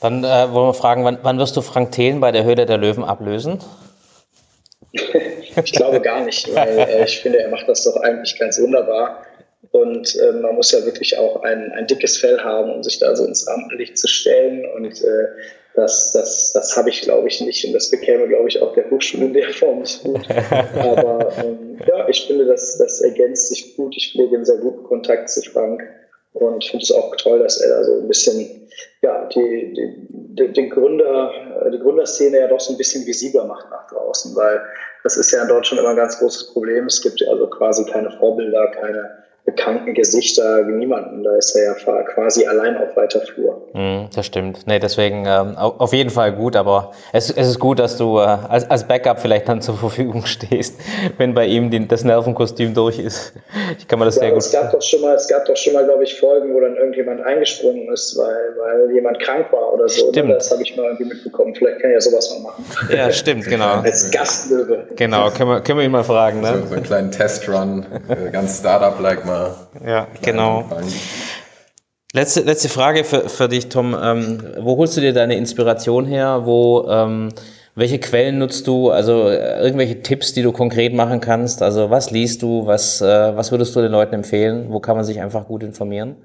Dann äh, wollen wir fragen, wann, wann wirst du Frank Thelen bei der Höhle der Löwen ablösen? ich glaube gar nicht, weil äh, ich finde, er macht das doch eigentlich ganz wunderbar. Und äh, man muss ja wirklich auch ein, ein dickes Fell haben, um sich da so ins Rampenlicht zu stellen. Und äh, das, das, das habe ich, glaube ich, nicht. Und das bekäme, glaube ich, auch der Hochschule in der Form nicht gut. Aber ähm, ja, ich finde, das, das ergänzt sich gut. Ich pflege einen sehr guten Kontakt zu Frank. Und ich finde es auch toll, dass er da so ein bisschen, ja, die, die, die, Gründer, die Gründerszene ja doch so ein bisschen visibler macht nach draußen, weil das ist ja in Deutschland immer ein ganz großes Problem. Es gibt ja also quasi keine Vorbilder, keine bekannten Gesichter, niemanden. Da ist er ja quasi allein auf weiter Flur. Mm, das stimmt. Nee, deswegen ähm, auf jeden Fall gut, aber es, es ist gut, dass du äh, als, als Backup vielleicht dann zur Verfügung stehst, wenn bei ihm die, das Nervenkostüm durch ist. Ich kann mir das ja, sehr gut es gab doch schon mal, Es gab doch schon mal, glaube ich, Folgen, wo dann irgendjemand eingesprungen ist, weil, weil jemand krank war oder so. Stimmt. Das habe ich mal irgendwie mitbekommen. Vielleicht kann ich ja sowas mal machen. Ja, stimmt, genau. als Gastlöwe. Genau, können wir, können wir ihn mal fragen. Ne? So, so einen kleinen Testrun, äh, ganz Startup-like mal ja, genau. Letzte, letzte Frage für, für dich, Tom. Ähm, wo holst du dir deine Inspiration her? Wo, ähm, welche Quellen nutzt du? Also äh, irgendwelche Tipps, die du konkret machen kannst? Also was liest du? Was, äh, was würdest du den Leuten empfehlen? Wo kann man sich einfach gut informieren?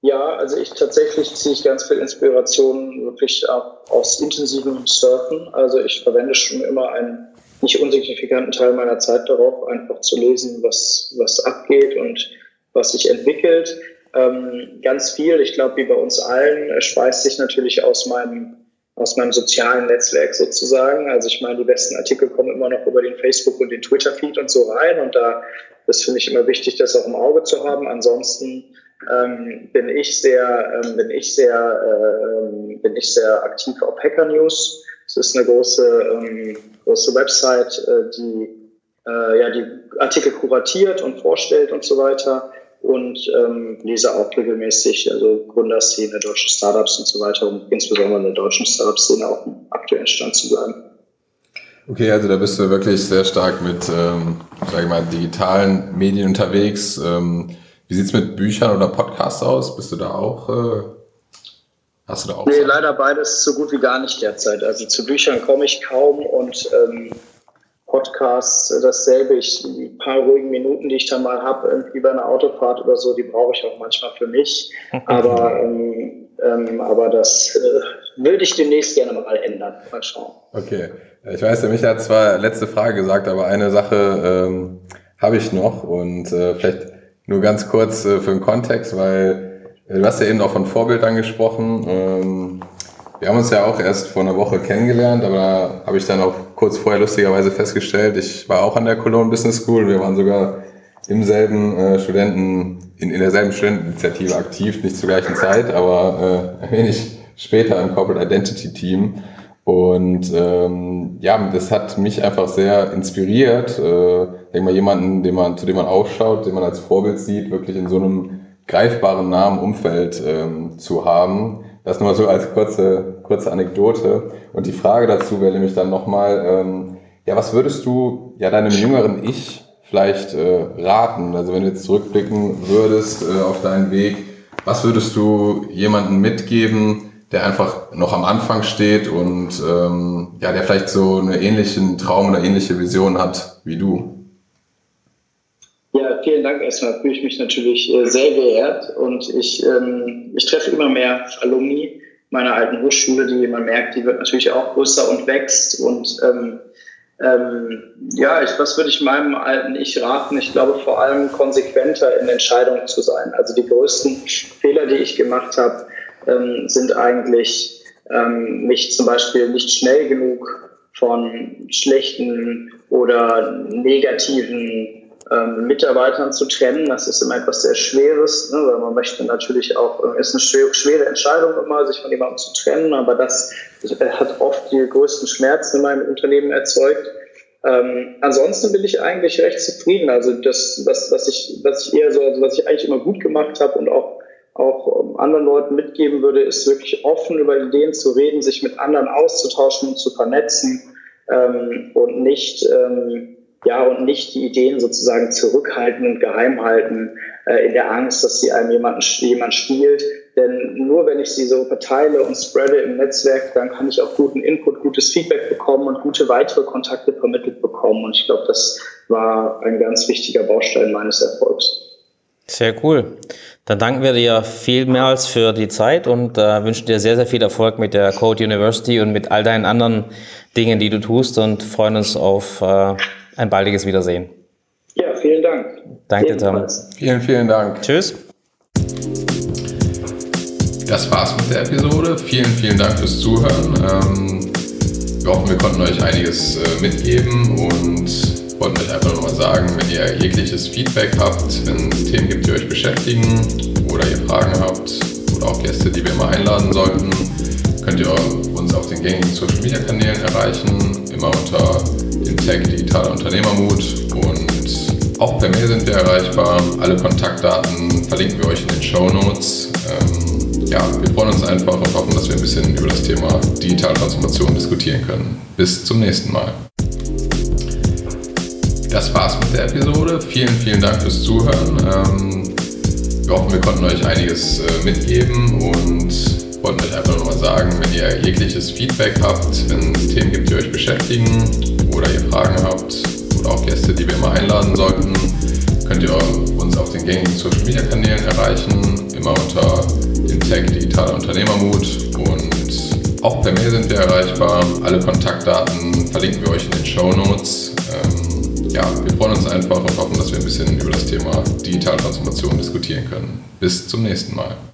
Ja, also ich tatsächlich ziehe ich ganz viel Inspiration wirklich aus intensivem Surfen. Also ich verwende schon immer ein nicht unsignifikanten Teil meiner Zeit darauf, einfach zu lesen, was, was abgeht und was sich entwickelt. Ähm, ganz viel, ich glaube, wie bei uns allen, speist sich natürlich aus meinem, aus meinem sozialen Netzwerk sozusagen. Also ich meine, die besten Artikel kommen immer noch über den Facebook und den Twitter-Feed und so rein. Und da ist finde ich immer wichtig, das auch im Auge zu haben. Ansonsten ähm, bin ich sehr, ähm, bin ich sehr, äh, bin ich sehr aktiv auf Hacker News. Es ist eine große, ähm, große Website, äh, die äh, ja, die Artikel kuratiert und vorstellt und so weiter. Und ähm, lese auch regelmäßig, also Gründerszene, deutsche Startups und so weiter, um insbesondere in der deutschen Startup-Szene auch im aktuellen Stand zu bleiben. Okay, also da bist du wirklich sehr stark mit, ähm, sag ich mal, digitalen Medien unterwegs. Ähm, wie sieht's mit Büchern oder Podcasts aus? Bist du da auch äh, Hast du da auch? Nee, leider beides so gut wie gar nicht derzeit. Also zu Büchern komme ich kaum und ähm, Podcasts dasselbe. Ich, die paar ruhigen Minuten, die ich dann mal habe, irgendwie bei einer Autofahrt oder so, die brauche ich auch manchmal für mich. Aber, ähm, ähm, aber das äh, würde ich demnächst gerne mal ändern. Mal schauen. Okay. Ich weiß, der Michael hat zwar letzte Frage gesagt, aber eine Sache ähm, habe ich noch und äh, vielleicht nur ganz kurz äh, für den Kontext, weil Du hast ja eben auch von Vorbild angesprochen. Ähm, wir haben uns ja auch erst vor einer Woche kennengelernt, aber da habe ich dann auch kurz vorher lustigerweise festgestellt, ich war auch an der Cologne Business School. Wir waren sogar im selben äh, Studenten, in, in derselben Studenteninitiative aktiv, nicht zur gleichen Zeit, aber äh, ein wenig später im Corporate Identity Team. Und ähm, ja, das hat mich einfach sehr inspiriert. Äh, denke mal, jemanden, den man, zu dem man aufschaut, den man als Vorbild sieht, wirklich in so einem greifbaren nahen Umfeld ähm, zu haben. Das nur mal so als kurze, kurze Anekdote. Und die Frage dazu wäre nämlich dann nochmal, ähm, ja, was würdest du ja deinem jüngeren Ich vielleicht äh, raten? Also wenn du jetzt zurückblicken würdest äh, auf deinen Weg, was würdest du jemandem mitgeben, der einfach noch am Anfang steht und ähm, ja, der vielleicht so einen ähnlichen Traum oder ähnliche Vision hat wie du. Ja, vielen Dank erstmal. Fühle ich mich natürlich äh, sehr geehrt und ich, ähm, ich treffe immer mehr Alumni meiner alten Hochschule, die man merkt, die wird natürlich auch größer und wächst und ähm, ähm, ja, ich, was würde ich meinem alten Ich raten? Ich glaube vor allem konsequenter in Entscheidungen zu sein. Also die größten Fehler, die ich gemacht habe, ähm, sind eigentlich ähm, mich zum Beispiel nicht schnell genug von schlechten oder negativen ähm, Mitarbeitern zu trennen. Das ist immer etwas sehr Schweres, ne, weil man möchte natürlich auch, äh, ist eine schwere Entscheidung immer, sich von jemandem zu trennen, aber das, das hat oft die größten Schmerzen in meinem Unternehmen erzeugt. Ähm, ansonsten bin ich eigentlich recht zufrieden. Also das, was, was ich, was ich eher so, also was ich eigentlich immer gut gemacht habe und auch auch ähm, anderen Leuten mitgeben würde, ist wirklich offen über Ideen zu reden, sich mit anderen auszutauschen und zu vernetzen ähm, und nicht ähm, ja und nicht die Ideen sozusagen zurückhalten und geheim halten äh, in der Angst, dass sie einem jemanden jemand stiehlt. Denn nur wenn ich sie so verteile und spreade im Netzwerk, dann kann ich auch guten Input, gutes Feedback bekommen und gute weitere Kontakte vermittelt bekommen. Und ich glaube, das war ein ganz wichtiger Baustein meines Erfolgs. Sehr cool. Dann danken wir dir vielmals für die Zeit und äh, wünschen dir sehr, sehr viel Erfolg mit der Code University und mit all deinen anderen Dingen, die du tust und freuen uns auf äh, ein baldiges Wiedersehen. Ja, vielen Dank. Danke, Tom. Vielen, vielen Dank. Tschüss. Das war's mit der Episode. Vielen, vielen Dank fürs Zuhören. Ähm, wir hoffen, wir konnten euch einiges äh, mitgeben und wollten euch einfach nochmal sagen, wenn ihr jegliches Feedback habt, wenn es Themen gibt, die euch beschäftigen oder ihr Fragen habt oder auch Gäste, die wir mal einladen sollten, könnt ihr uns auf den gängigen Social Media Kanälen erreichen, immer unter dem Tag Digitaler Unternehmermut und auch per Mail sind wir erreichbar. Alle Kontaktdaten verlinken wir euch in den Show Notes. Ähm, ja, wir freuen uns einfach und hoffen, dass wir ein bisschen über das Thema digitale Transformation diskutieren können. Bis zum nächsten Mal das war's mit der Episode. Vielen, vielen Dank fürs Zuhören. Ähm, wir hoffen, wir konnten euch einiges äh, mitgeben und wollten euch einfach nochmal sagen, wenn ihr jegliches Feedback habt, wenn es Themen gibt, die euch beschäftigen oder ihr Fragen habt oder auch Gäste, die wir mal einladen sollten, könnt ihr uns auf den gängigen Social Media Kanälen erreichen, immer unter dem Tag Digitaler Unternehmermut und auch per Mail sind wir erreichbar. Alle Kontaktdaten verlinken wir euch in den Show Notes. Ähm, ja, wir freuen uns einfach und hoffen, dass wir ein bisschen über das Thema Digitaltransformation diskutieren können. Bis zum nächsten Mal.